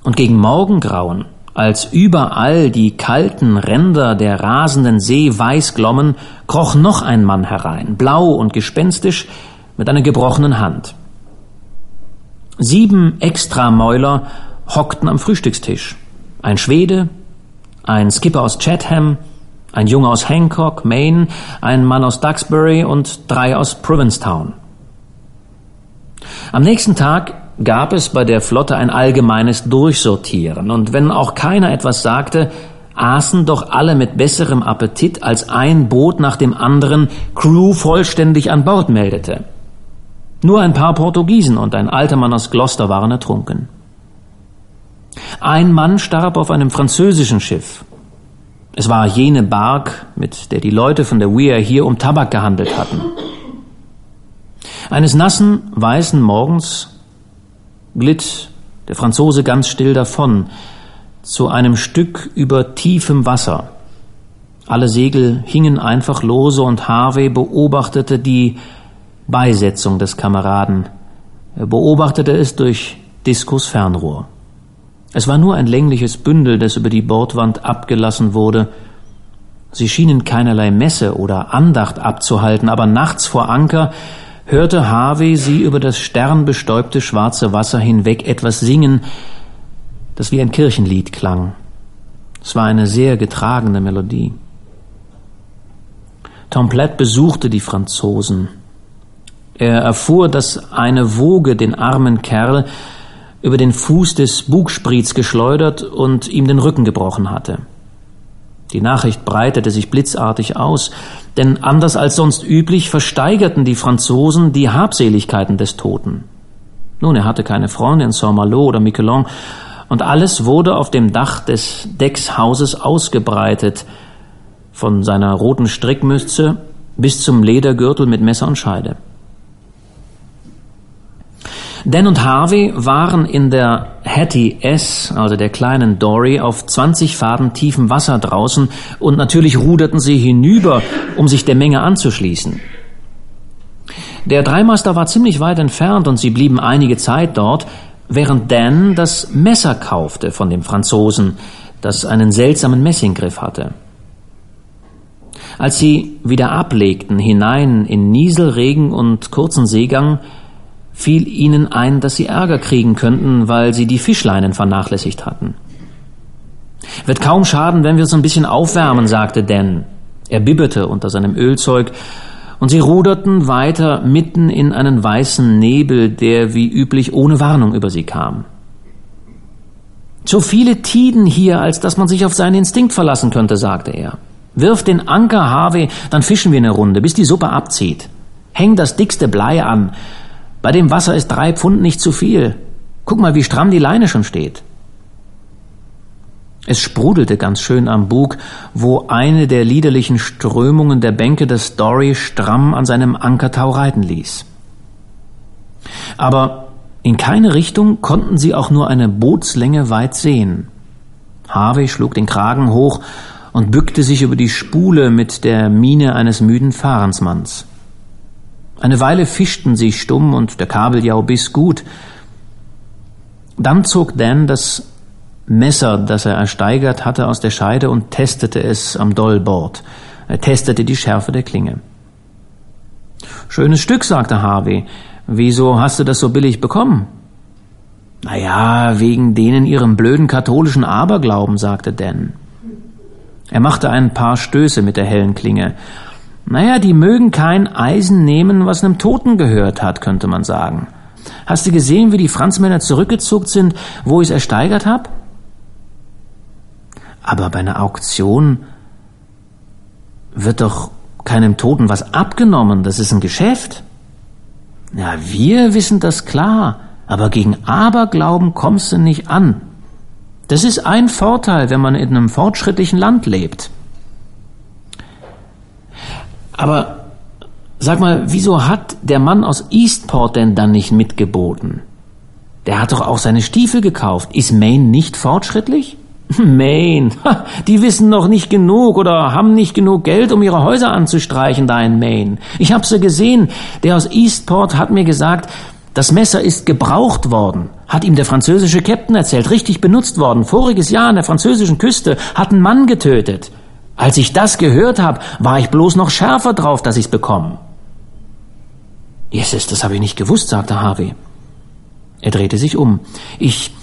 Und gegen Morgengrauen, als überall die kalten Ränder der rasenden See weiß glommen, kroch noch ein Mann herein, blau und gespenstisch, mit einer gebrochenen Hand. Sieben Extramäuler hockten am Frühstückstisch. Ein Schwede, ein Skipper aus Chatham, ein Junge aus Hancock, Maine, ein Mann aus Duxbury und drei aus Provincetown. Am nächsten Tag gab es bei der Flotte ein allgemeines Durchsortieren, und wenn auch keiner etwas sagte, aßen doch alle mit besserem Appetit, als ein Boot nach dem anderen Crew vollständig an Bord meldete. Nur ein paar Portugiesen und ein alter Mann aus Gloucester waren ertrunken. Ein Mann starb auf einem französischen Schiff. Es war jene Bark, mit der die Leute von der Weir hier um Tabak gehandelt hatten. Eines nassen, weißen Morgens glitt der Franzose ganz still davon zu einem Stück über tiefem Wasser. Alle Segel hingen einfach lose und Harvey beobachtete die Beisetzung des Kameraden. Er beobachtete es durch Diskus Fernrohr. Es war nur ein längliches Bündel, das über die Bordwand abgelassen wurde. Sie schienen keinerlei Messe oder Andacht abzuhalten, aber nachts vor Anker hörte Harvey sie über das sternbestäubte schwarze Wasser hinweg etwas singen, das wie ein Kirchenlied klang. Es war eine sehr getragene Melodie. Tom Platt besuchte die Franzosen. Er erfuhr, dass eine Woge den armen Kerl über den Fuß des Bugspriets geschleudert und ihm den Rücken gebrochen hatte. Die Nachricht breitete sich blitzartig aus, denn anders als sonst üblich versteigerten die Franzosen die Habseligkeiten des Toten. Nun, er hatte keine Freunde in Saint-Malo oder Miquelon, und alles wurde auf dem Dach des Deckshauses ausgebreitet, von seiner roten Strickmütze bis zum Ledergürtel mit Messer und Scheide. Dan und Harvey waren in der Hattie S, also der kleinen Dory, auf 20 Faden tiefem Wasser draußen und natürlich ruderten sie hinüber, um sich der Menge anzuschließen. Der Dreimaster war ziemlich weit entfernt und sie blieben einige Zeit dort, während Dan das Messer kaufte von dem Franzosen, das einen seltsamen Messinggriff hatte. Als sie wieder ablegten hinein in Nieselregen und kurzen Seegang, fiel ihnen ein, dass sie Ärger kriegen könnten, weil sie die Fischleinen vernachlässigt hatten. Wird kaum schaden, wenn wir es ein bisschen aufwärmen, sagte Dan. Er bibberte unter seinem Ölzeug, und sie ruderten weiter mitten in einen weißen Nebel, der wie üblich ohne Warnung über sie kam. Zu viele Tiden hier, als dass man sich auf seinen Instinkt verlassen könnte, sagte er. Wirf den Anker, Harvey, dann fischen wir eine Runde, bis die Suppe abzieht. Häng das dickste Blei an, bei dem Wasser ist drei Pfund nicht zu viel. Guck mal, wie stramm die Leine schon steht. Es sprudelte ganz schön am Bug, wo eine der liederlichen Strömungen der Bänke des Dory stramm an seinem Ankertau reiten ließ. Aber in keine Richtung konnten sie auch nur eine Bootslänge weit sehen. Harvey schlug den Kragen hoch und bückte sich über die Spule mit der Miene eines müden Fahrensmanns. Eine Weile fischten sie stumm und der Kabeljau biss gut. Dann zog Dan das Messer, das er ersteigert hatte, aus der Scheide und testete es am Dollbord. Er testete die Schärfe der Klinge. Schönes Stück, sagte Harvey. Wieso hast du das so billig bekommen? Naja, wegen denen ihrem blöden katholischen Aberglauben, sagte Dan. Er machte ein paar Stöße mit der hellen Klinge. Naja, die mögen kein Eisen nehmen, was einem Toten gehört hat, könnte man sagen. Hast du gesehen, wie die Franzmänner zurückgezuckt sind, wo ich es ersteigert hab? Aber bei einer Auktion wird doch keinem Toten was abgenommen, das ist ein Geschäft. Ja, wir wissen das klar, aber gegen Aberglauben kommst du nicht an. Das ist ein Vorteil, wenn man in einem fortschrittlichen Land lebt. Aber sag mal, wieso hat der Mann aus Eastport denn dann nicht mitgeboten? Der hat doch auch seine Stiefel gekauft. Ist Maine nicht fortschrittlich? Maine, die wissen noch nicht genug oder haben nicht genug Geld, um ihre Häuser anzustreichen da in Maine. Ich habe sie gesehen. Der aus Eastport hat mir gesagt, das Messer ist gebraucht worden, hat ihm der französische Captain erzählt, richtig benutzt worden. Voriges Jahr an der französischen Küste hat ein Mann getötet. Als ich das gehört habe, war ich bloß noch schärfer drauf, dass ich's bekomme. Jesus, das habe ich nicht gewusst, sagte Harvey. Er drehte sich um. Ich,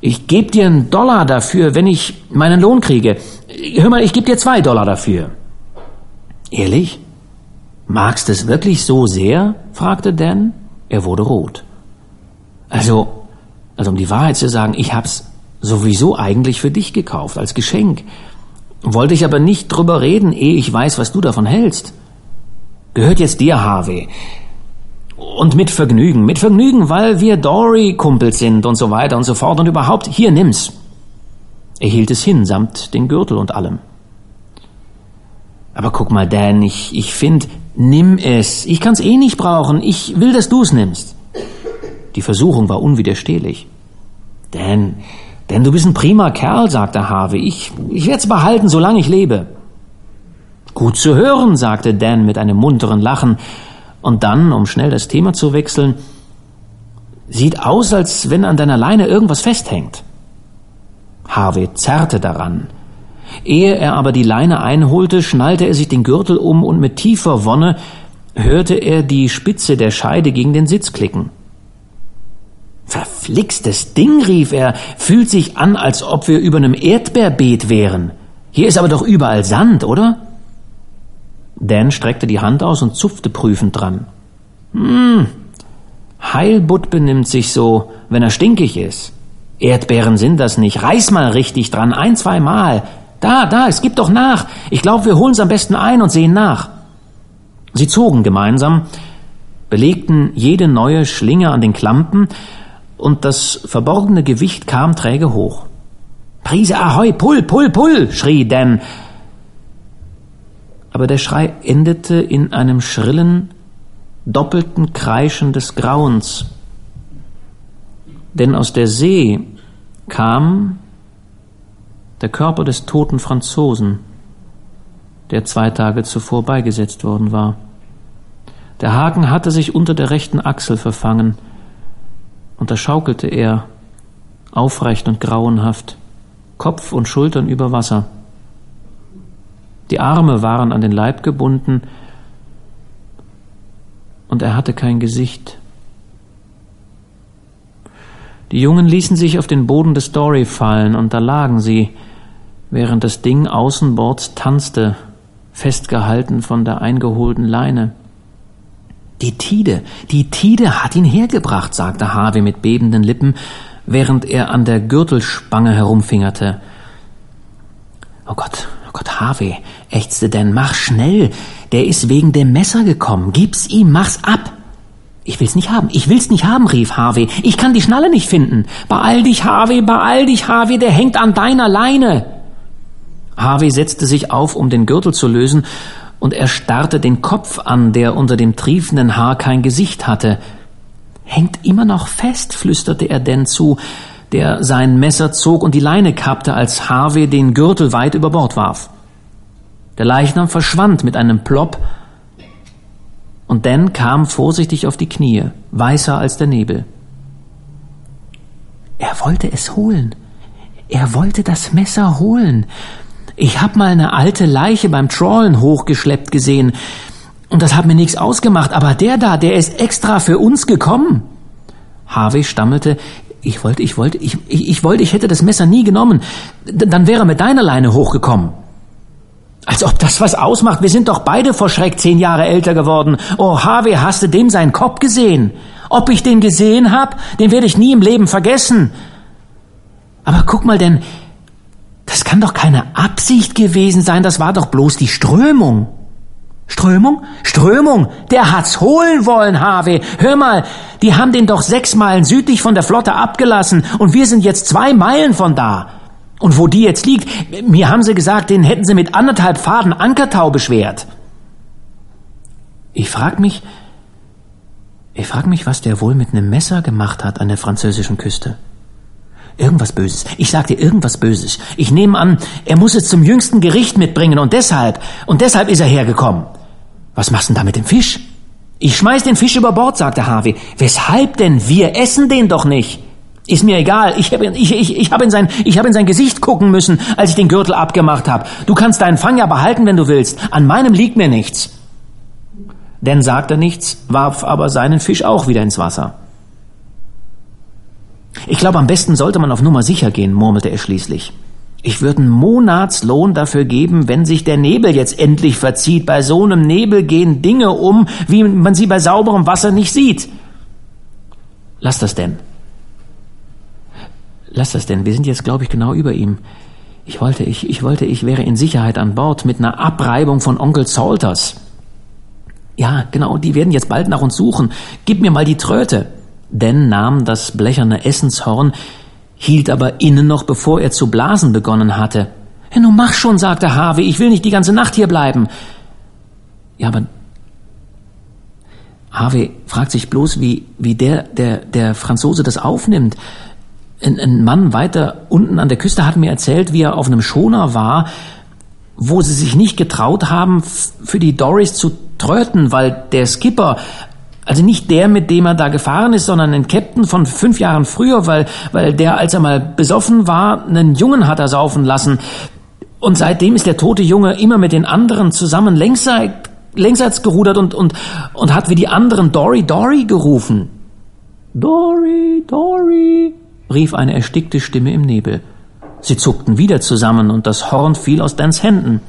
ich gebe dir einen Dollar dafür, wenn ich meinen Lohn kriege. Hör mal, ich gebe dir zwei Dollar dafür. Ehrlich? Magst es wirklich so sehr? fragte Dan. Er wurde rot. Also, also um die Wahrheit zu sagen, ich hab's sowieso eigentlich für dich gekauft, als Geschenk. Wollte ich aber nicht drüber reden, ehe ich weiß, was du davon hältst. Gehört jetzt dir, Harvey. Und mit Vergnügen, mit Vergnügen, weil wir Dory-Kumpels sind und so weiter und so fort und überhaupt, hier nimm's. Er hielt es hin, samt den Gürtel und allem. Aber guck mal, Dan, ich, ich find, nimm es. Ich kann's eh nicht brauchen. Ich will, dass du's nimmst. Die Versuchung war unwiderstehlich. Dan, Dan, du bist ein prima Kerl, sagte Harvey. Ich, ich werd's behalten, solange ich lebe. Gut zu hören, sagte Dan mit einem munteren Lachen. Und dann, um schnell das Thema zu wechseln, sieht aus, als wenn an deiner Leine irgendwas festhängt. Harvey zerrte daran. Ehe er aber die Leine einholte, schnallte er sich den Gürtel um und mit tiefer Wonne hörte er die Spitze der Scheide gegen den Sitz klicken. Verflixtes Ding, rief er, fühlt sich an, als ob wir über einem Erdbeerbeet wären. Hier ist aber doch überall Sand, oder? Dan streckte die Hand aus und zupfte prüfend dran. Hm, Heilbutt benimmt sich so, wenn er stinkig ist. Erdbeeren sind das nicht. Reiß mal richtig dran, ein, zwei Mal. Da, da, es gibt doch nach. Ich glaube, wir holen's am besten ein und sehen nach. Sie zogen gemeinsam, belegten jede neue Schlinge an den Klampen, und das verborgene Gewicht kam träge hoch. Prise ahoi, pull, pull, pull, schrie Dan, aber der Schrei endete in einem schrillen, doppelten Kreischen des Grauens. Denn aus der See kam der Körper des toten Franzosen, der zwei Tage zuvor beigesetzt worden war. Der Haken hatte sich unter der rechten Achsel verfangen, und da schaukelte er, aufrecht und grauenhaft, Kopf und Schultern über Wasser. Die Arme waren an den Leib gebunden und er hatte kein Gesicht. Die Jungen ließen sich auf den Boden des Dory fallen und da lagen sie, während das Ding außenbords tanzte, festgehalten von der eingeholten Leine. Die Tide, die Tide hat ihn hergebracht, sagte Harvey mit bebenden Lippen, während er an der Gürtelspange herumfingerte. Oh Gott, Oh Gott, Harvey, ächzte Dan, mach schnell. Der ist wegen dem Messer gekommen. Gib's ihm, mach's ab. Ich will's nicht haben, ich will's nicht haben, rief Harvey. Ich kann die Schnalle nicht finden. Beeil dich, Harvey, beeil dich, Harvey, der hängt an deiner Leine. Harvey setzte sich auf, um den Gürtel zu lösen, und er starrte den Kopf an, der unter dem triefenden Haar kein Gesicht hatte. Hängt immer noch fest, flüsterte er denn zu der sein Messer zog und die Leine kappte, als Harvey den Gürtel weit über Bord warf. Der Leichnam verschwand mit einem Plopp, und Dan kam vorsichtig auf die Knie, weißer als der Nebel. Er wollte es holen. Er wollte das Messer holen. Ich hab mal eine alte Leiche beim Trawlen hochgeschleppt gesehen, und das hat mir nichts ausgemacht, aber der da, der ist extra für uns gekommen. Harvey stammelte, ich wollte, ich wollte, ich, ich, ich wollte, ich hätte das Messer nie genommen. D dann wäre er mit deiner Leine hochgekommen. Als ob das was ausmacht. Wir sind doch beide vor Schreck zehn Jahre älter geworden. Oh, Harvey, hast du dem seinen Kopf gesehen? Ob ich den gesehen hab, den werde ich nie im Leben vergessen. Aber guck mal denn, das kann doch keine Absicht gewesen sein, das war doch bloß die Strömung. Strömung? Strömung! Der hat's holen wollen, Harvey. Hör mal, die haben den doch sechs Meilen südlich von der Flotte abgelassen und wir sind jetzt zwei Meilen von da. Und wo die jetzt liegt, mir haben sie gesagt, den hätten sie mit anderthalb Faden Ankertau beschwert. Ich frag mich, ich frag mich, was der wohl mit einem Messer gemacht hat an der französischen Küste. Irgendwas Böses. Ich sag dir irgendwas Böses. Ich nehme an, er muss es zum jüngsten Gericht mitbringen und deshalb, und deshalb ist er hergekommen. Was machst du denn da mit dem Fisch? Ich schmeiß den Fisch über Bord, sagte Harvey. Weshalb denn? Wir essen den doch nicht. Ist mir egal. Ich habe ich, ich, ich hab in, sein, ich hab in sein Gesicht gucken müssen, als ich den Gürtel abgemacht habe. Du kannst deinen Fang ja behalten, wenn du willst. An meinem liegt mir nichts. Denn sagte nichts, warf aber seinen Fisch auch wieder ins Wasser. Ich glaube, am besten sollte man auf Nummer sicher gehen, murmelte er schließlich. Ich würde einen Monatslohn dafür geben, wenn sich der Nebel jetzt endlich verzieht. Bei so einem Nebel gehen Dinge um, wie man sie bei sauberem Wasser nicht sieht. Lass das denn. Lass das denn. Wir sind jetzt, glaube ich, genau über ihm. Ich wollte, ich, ich wollte, ich wäre in Sicherheit an Bord mit einer Abreibung von Onkel Salters. Ja, genau, die werden jetzt bald nach uns suchen. Gib mir mal die Tröte. Dan nahm das blecherne Essenshorn, hielt aber innen noch, bevor er zu blasen begonnen hatte. Ja, nun mach schon, sagte Harvey, ich will nicht die ganze Nacht hier bleiben. Ja, aber Harvey fragt sich bloß, wie, wie der, der, der Franzose das aufnimmt. Ein, ein Mann weiter unten an der Küste hat mir erzählt, wie er auf einem Schoner war, wo sie sich nicht getraut haben, für die Doris zu tröten, weil der Skipper also nicht der, mit dem er da gefahren ist, sondern ein Captain von fünf Jahren früher, weil, weil der, als er mal besoffen war, einen Jungen hat er saufen lassen. Und seitdem ist der tote Junge immer mit den anderen zusammen längsseits, längsseits gerudert und, und, und hat wie die anderen Dory, Dory gerufen. Dory, Dory, rief eine erstickte Stimme im Nebel. Sie zuckten wieder zusammen und das Horn fiel aus Dans Händen.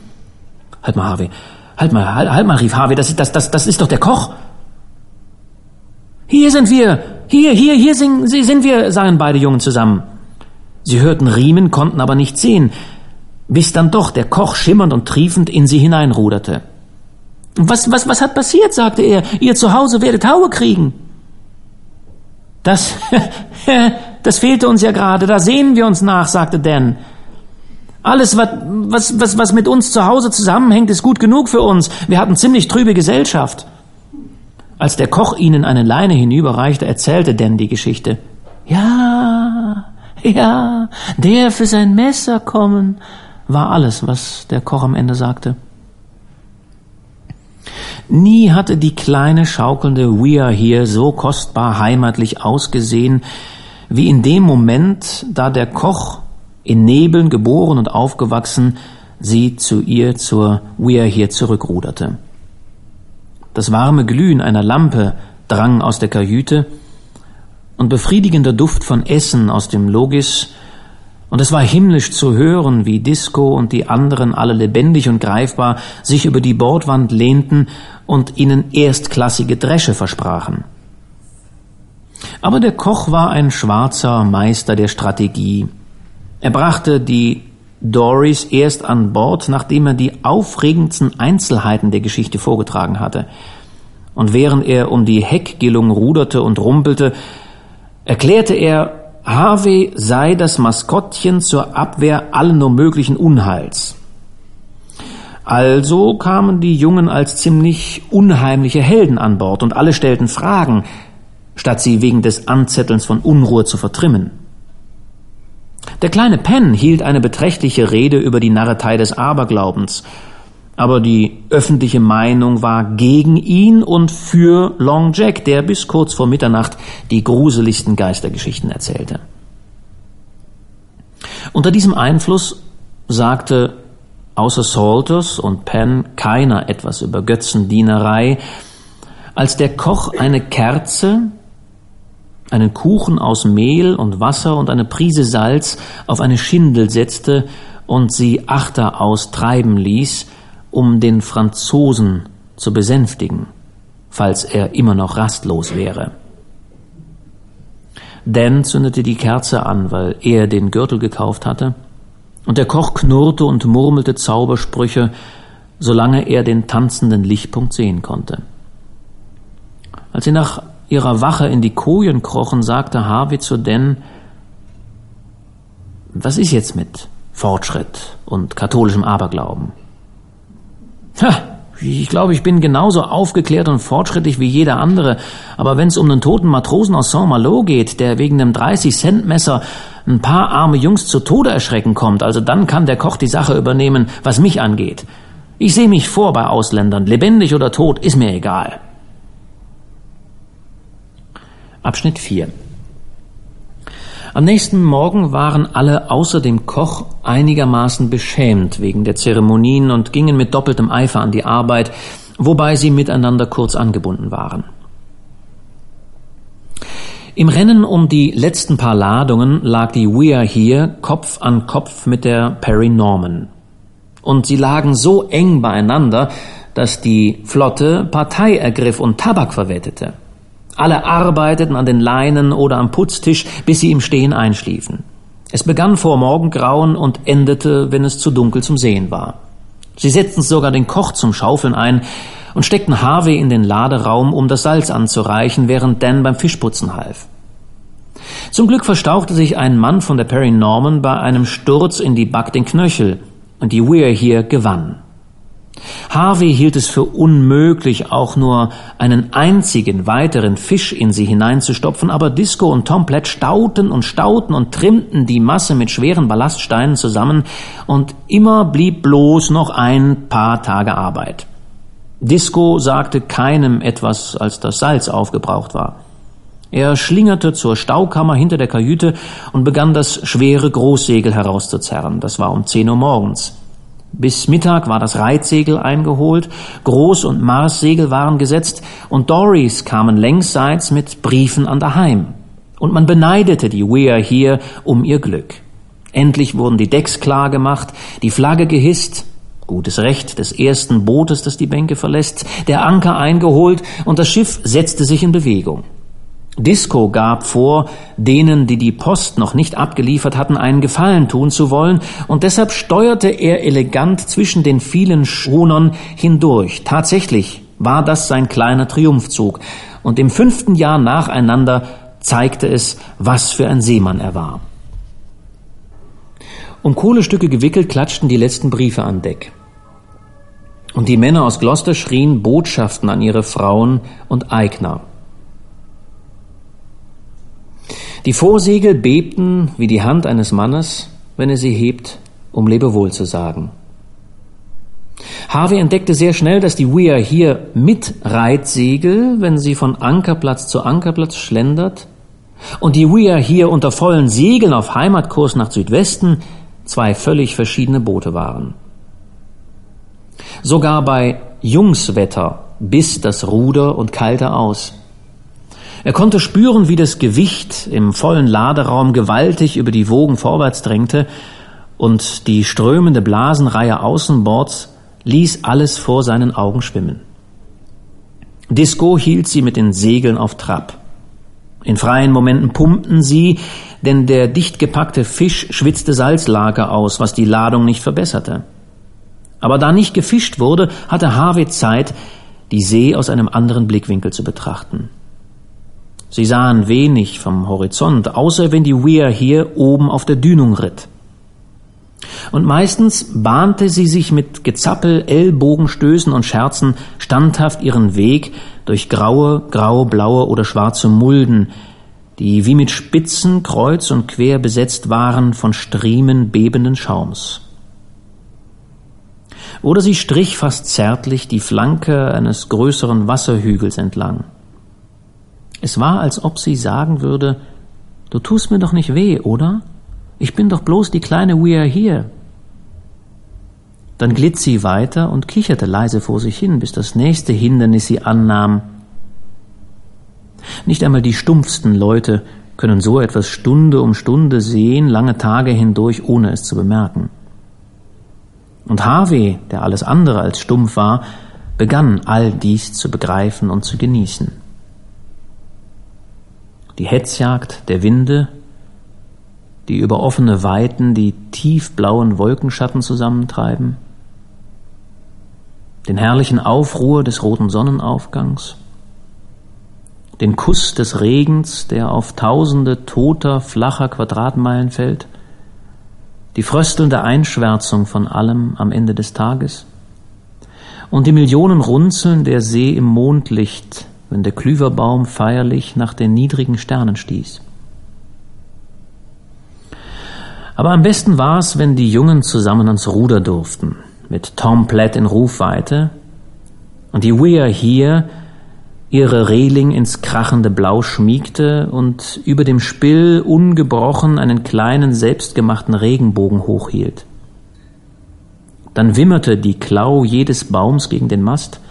Halt mal, Harvey. Halt mal, halt, halt mal, rief Harvey. Das, das, das, das ist doch der Koch. Hier sind wir! Hier, hier, hier sind wir, sagen beide Jungen zusammen. Sie hörten Riemen, konnten aber nicht sehen, bis dann doch der Koch schimmernd und triefend in sie hineinruderte. Was, was, was hat passiert? sagte er. Ihr zu Hause werdet Haue kriegen. Das, das fehlte uns ja gerade, da sehen wir uns nach, sagte Dan. Alles, was, was, was, was mit uns zu Hause zusammenhängt, ist gut genug für uns. Wir hatten ziemlich trübe Gesellschaft. Als der Koch ihnen eine Leine hinüberreichte, erzählte Dan die Geschichte. Ja, ja, der für sein Messer kommen, war alles, was der Koch am Ende sagte. Nie hatte die kleine schaukelnde Weir hier so kostbar heimatlich ausgesehen, wie in dem Moment, da der Koch, in Nebeln geboren und aufgewachsen, sie zu ihr zur Weir hier zurückruderte. Das warme Glühen einer Lampe drang aus der Kajüte und befriedigender Duft von Essen aus dem Logis, und es war himmlisch zu hören, wie Disco und die anderen alle lebendig und greifbar sich über die Bordwand lehnten und ihnen erstklassige Dresche versprachen. Aber der Koch war ein schwarzer Meister der Strategie. Er brachte die Doris erst an Bord, nachdem er die aufregendsten Einzelheiten der Geschichte vorgetragen hatte. Und während er um die Heckgillung ruderte und rumpelte, erklärte er, Harvey sei das Maskottchen zur Abwehr allen nur möglichen Unheils. Also kamen die Jungen als ziemlich unheimliche Helden an Bord und alle stellten Fragen, statt sie wegen des Anzettelns von Unruhe zu vertrimmen. Der kleine Penn hielt eine beträchtliche Rede über die Narretei des Aberglaubens, aber die öffentliche Meinung war gegen ihn und für Long Jack, der bis kurz vor Mitternacht die gruseligsten Geistergeschichten erzählte. Unter diesem Einfluss sagte außer Salters und Penn keiner etwas über Götzendienerei, als der Koch eine Kerze einen Kuchen aus Mehl und Wasser und eine Prise Salz auf eine Schindel setzte und sie achteraus treiben ließ, um den Franzosen zu besänftigen, falls er immer noch rastlos wäre. Dan zündete die Kerze an, weil er den Gürtel gekauft hatte, und der Koch knurrte und murmelte Zaubersprüche, solange er den tanzenden Lichtpunkt sehen konnte. Als sie nach ihrer Wache in die Kojen krochen, sagte Harvey zu Dan, was ist jetzt mit Fortschritt und katholischem Aberglauben? Ha, Ich glaube, ich bin genauso aufgeklärt und fortschrittlich wie jeder andere. Aber wenn es um einen toten Matrosen aus Saint-Malo geht, der wegen einem 30-Cent-Messer ein paar arme Jungs zu Tode erschrecken kommt, also dann kann der Koch die Sache übernehmen, was mich angeht. Ich sehe mich vor bei Ausländern, lebendig oder tot, ist mir egal. Abschnitt 4 Am nächsten Morgen waren alle außer dem Koch einigermaßen beschämt wegen der Zeremonien und gingen mit doppeltem Eifer an die Arbeit, wobei sie miteinander kurz angebunden waren. Im Rennen um die letzten paar Ladungen lag die We Are Here Kopf an Kopf mit der Perry Norman und sie lagen so eng beieinander, dass die Flotte Partei ergriff und Tabak verwettete. Alle arbeiteten an den Leinen oder am Putztisch, bis sie im Stehen einschliefen. Es begann vor Morgengrauen und endete, wenn es zu dunkel zum Sehen war. Sie setzten sogar den Koch zum Schaufeln ein und steckten Harvey in den Laderaum, um das Salz anzureichen, während Dan beim Fischputzen half. Zum Glück verstauchte sich ein Mann von der Perry Norman bei einem Sturz in die Back den Knöchel und die Weir hier gewann. Harvey hielt es für unmöglich, auch nur einen einzigen weiteren Fisch in sie hineinzustopfen, aber Disco und Tom Platt stauten und stauten und trimmten die Masse mit schweren Ballaststeinen zusammen, und immer blieb bloß noch ein paar Tage Arbeit. Disco sagte keinem etwas, als das Salz aufgebraucht war. Er schlingerte zur Staukammer hinter der Kajüte und begann das schwere Großsegel herauszuzerren. Das war um zehn Uhr morgens. Bis Mittag war das Reitsegel eingeholt, Groß- und Marssegel waren gesetzt und Dories kamen längsseits mit Briefen an daheim. Und man beneidete die Weir hier um ihr Glück. Endlich wurden die Decks klar gemacht, die Flagge gehisst, gutes Recht des ersten Bootes, das die Bänke verlässt, der Anker eingeholt und das Schiff setzte sich in Bewegung. Disco gab vor, denen, die die Post noch nicht abgeliefert hatten, einen Gefallen tun zu wollen, und deshalb steuerte er elegant zwischen den vielen Schonern hindurch. Tatsächlich war das sein kleiner Triumphzug, und im fünften Jahr nacheinander zeigte es, was für ein Seemann er war. Um Kohlestücke gewickelt klatschten die letzten Briefe an Deck. Und die Männer aus Gloucester schrien Botschaften an ihre Frauen und Eigner. Die Vorsegel bebten wie die Hand eines Mannes, wenn er sie hebt, um Lebewohl zu sagen. Harvey entdeckte sehr schnell, dass die Weir hier mit Reitsegel, wenn sie von Ankerplatz zu Ankerplatz schlendert, und die Weir hier unter vollen Segeln auf Heimatkurs nach Südwesten zwei völlig verschiedene Boote waren. Sogar bei Jungswetter biss das Ruder und kalte aus. Er konnte spüren, wie das Gewicht im vollen Laderaum gewaltig über die Wogen vorwärts drängte und die strömende Blasenreihe außenbords ließ alles vor seinen Augen schwimmen. Disco hielt sie mit den Segeln auf Trab. In freien Momenten pumpten sie, denn der dicht gepackte Fisch schwitzte Salzlager aus, was die Ladung nicht verbesserte. Aber da nicht gefischt wurde, hatte Harvey Zeit, die See aus einem anderen Blickwinkel zu betrachten. Sie sahen wenig vom Horizont, außer wenn die Weir hier oben auf der Dünung ritt. Und meistens bahnte sie sich mit Gezappel, Ellbogenstößen und Scherzen standhaft ihren Weg durch graue, grau-blaue oder schwarze Mulden, die wie mit Spitzen kreuz und quer besetzt waren von Striemen bebenden Schaums. Oder sie strich fast zärtlich die Flanke eines größeren Wasserhügels entlang. Es war, als ob sie sagen würde, Du tust mir doch nicht weh, oder? Ich bin doch bloß die kleine We are here. Dann glitt sie weiter und kicherte leise vor sich hin, bis das nächste Hindernis sie annahm. Nicht einmal die stumpfsten Leute können so etwas Stunde um Stunde sehen, lange Tage hindurch, ohne es zu bemerken. Und Harvey, der alles andere als stumpf war, begann all dies zu begreifen und zu genießen die Hetzjagd der Winde, die über offene Weiten die tiefblauen Wolkenschatten zusammentreiben, den herrlichen Aufruhr des roten Sonnenaufgangs, den Kuss des Regens, der auf tausende toter, flacher Quadratmeilen fällt, die fröstelnde Einschwärzung von allem am Ende des Tages und die Millionen Runzeln der See im Mondlicht, wenn der Klüverbaum feierlich nach den niedrigen Sternen stieß. Aber am besten war es, wenn die Jungen zusammen ans Ruder durften, mit Tom Platt in Rufweite und die Weir hier ihre Reling ins krachende Blau schmiegte und über dem Spill ungebrochen einen kleinen selbstgemachten Regenbogen hochhielt. Dann wimmerte die Klau jedes Baums gegen den Mast,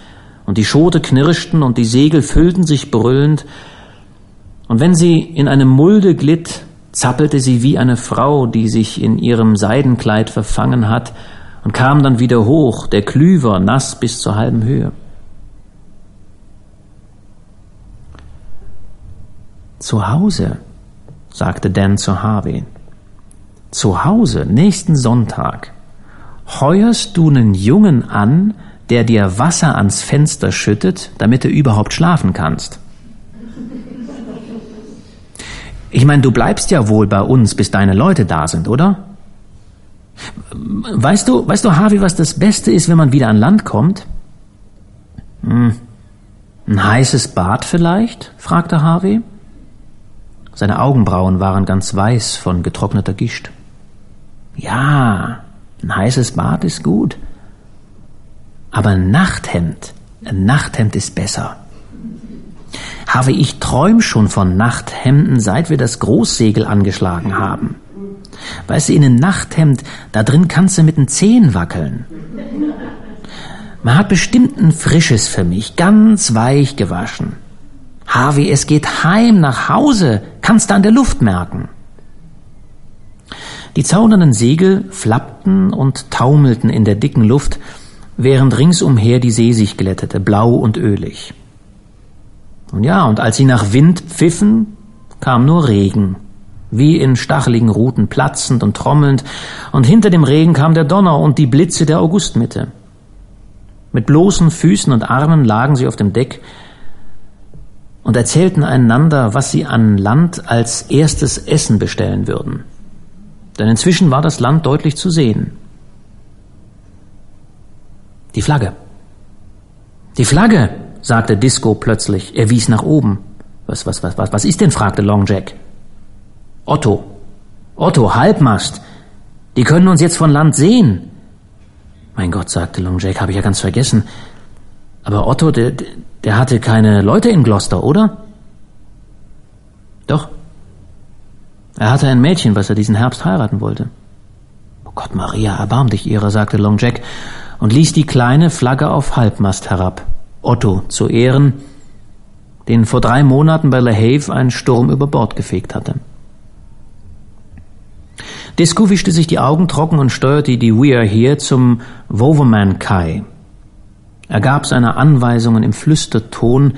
und die Schote knirschten und die Segel füllten sich brüllend, und wenn sie in eine Mulde glitt, zappelte sie wie eine Frau, die sich in ihrem Seidenkleid verfangen hat, und kam dann wieder hoch, der Klüver nass bis zur halben Höhe. Zu Hause, sagte Dan zu Harvey. Zu Hause, nächsten Sonntag, heuerst du einen Jungen an, der dir Wasser ans Fenster schüttet, damit du überhaupt schlafen kannst. Ich meine, du bleibst ja wohl bei uns, bis deine Leute da sind, oder? Weißt du, weißt du, Harvey, was das Beste ist, wenn man wieder an Land kommt? Hm. Ein heißes Bad vielleicht? fragte Harvey. Seine Augenbrauen waren ganz weiß von getrockneter Gischt. Ja, ein heißes Bad ist gut. Aber ein Nachthemd, ein Nachthemd ist besser. Habe ich träum schon von Nachthemden, seit wir das Großsegel angeschlagen haben. Weißt du, in einem Nachthemd, da drin kannst du mit den Zehen wackeln. Man hat bestimmt ein frisches für mich, ganz weich gewaschen. Harvey, es geht heim nach Hause, kannst du an der Luft merken. Die zaunernden Segel flappten und taumelten in der dicken Luft, während ringsumher die See sich glättete, blau und ölig. Und ja, und als sie nach Wind pfiffen, kam nur Regen, wie in stacheligen Ruten platzend und trommelnd, und hinter dem Regen kam der Donner und die Blitze der Augustmitte. Mit bloßen Füßen und Armen lagen sie auf dem Deck, und erzählten einander, was sie an Land als erstes Essen bestellen würden. Denn inzwischen war das Land deutlich zu sehen. Die Flagge. Die Flagge, sagte Disco plötzlich. Er wies nach oben. Was, was, was, was, was ist denn? fragte Long Jack. Otto. Otto, Halbmast. Die können uns jetzt von Land sehen. Mein Gott, sagte Long Jack, habe ich ja ganz vergessen. Aber Otto, der, der hatte keine Leute in Gloucester, oder? Doch. Er hatte ein Mädchen, was er diesen Herbst heiraten wollte. Oh Gott, Maria, erbarm dich ihrer, sagte Long Jack und ließ die kleine Flagge auf Halbmast herab. Otto zu Ehren, den vor drei Monaten bei La Have ein Sturm über Bord gefegt hatte. Disco wischte sich die Augen trocken und steuerte die Weir hier zum Woverman Kai, er gab seine Anweisungen im Flüsterton,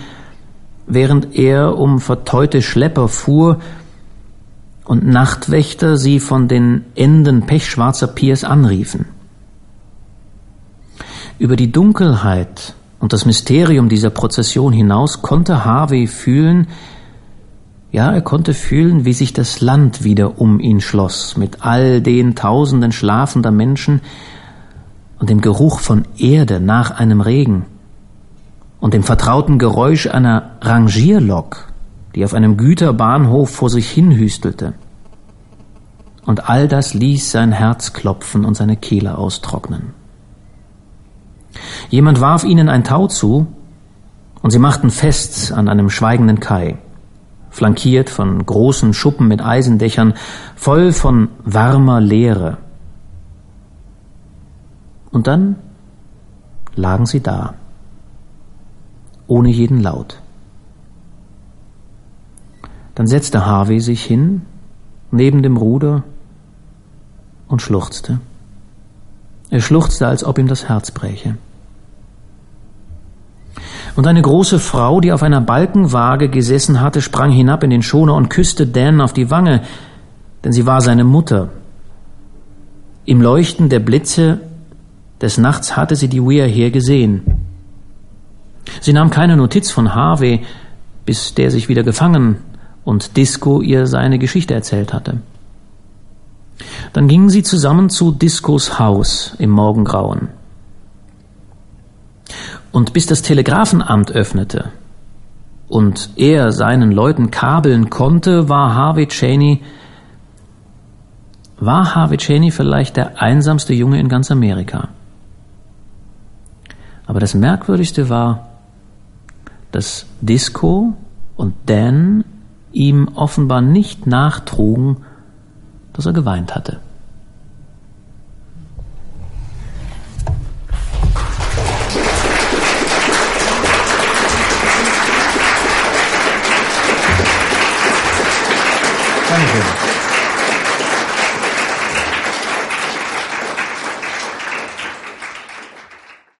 während er um verteute Schlepper fuhr und Nachtwächter sie von den Enden pechschwarzer Piers anriefen. Über die Dunkelheit und das Mysterium dieser Prozession hinaus konnte Harvey fühlen, ja, er konnte fühlen, wie sich das Land wieder um ihn schloss, mit all den tausenden schlafender Menschen, und dem Geruch von Erde nach einem Regen und dem vertrauten Geräusch einer Rangierlok, die auf einem Güterbahnhof vor sich hinhüstelte. Und all das ließ sein Herz klopfen und seine Kehle austrocknen. Jemand warf ihnen ein Tau zu, und sie machten fest an einem schweigenden Kai, flankiert von großen Schuppen mit Eisendächern, voll von warmer Leere, und dann lagen sie da, ohne jeden Laut. Dann setzte Harvey sich hin, neben dem Ruder, und schluchzte. Er schluchzte, als ob ihm das Herz bräche. Und eine große Frau, die auf einer Balkenwaage gesessen hatte, sprang hinab in den Schoner und küsste Dan auf die Wange, denn sie war seine Mutter. Im Leuchten der Blitze des Nachts hatte sie die Weir hier gesehen. Sie nahm keine Notiz von Harvey, bis der sich wieder gefangen und Disco ihr seine Geschichte erzählt hatte. Dann gingen sie zusammen zu Discos Haus im Morgengrauen. Und bis das Telegrafenamt öffnete und er seinen Leuten kabeln konnte, war Harvey Cheney war Harvey Cheney vielleicht der einsamste Junge in ganz Amerika. Aber das Merkwürdigste war, dass Disco und Dan ihm offenbar nicht nachtrugen, dass er geweint hatte.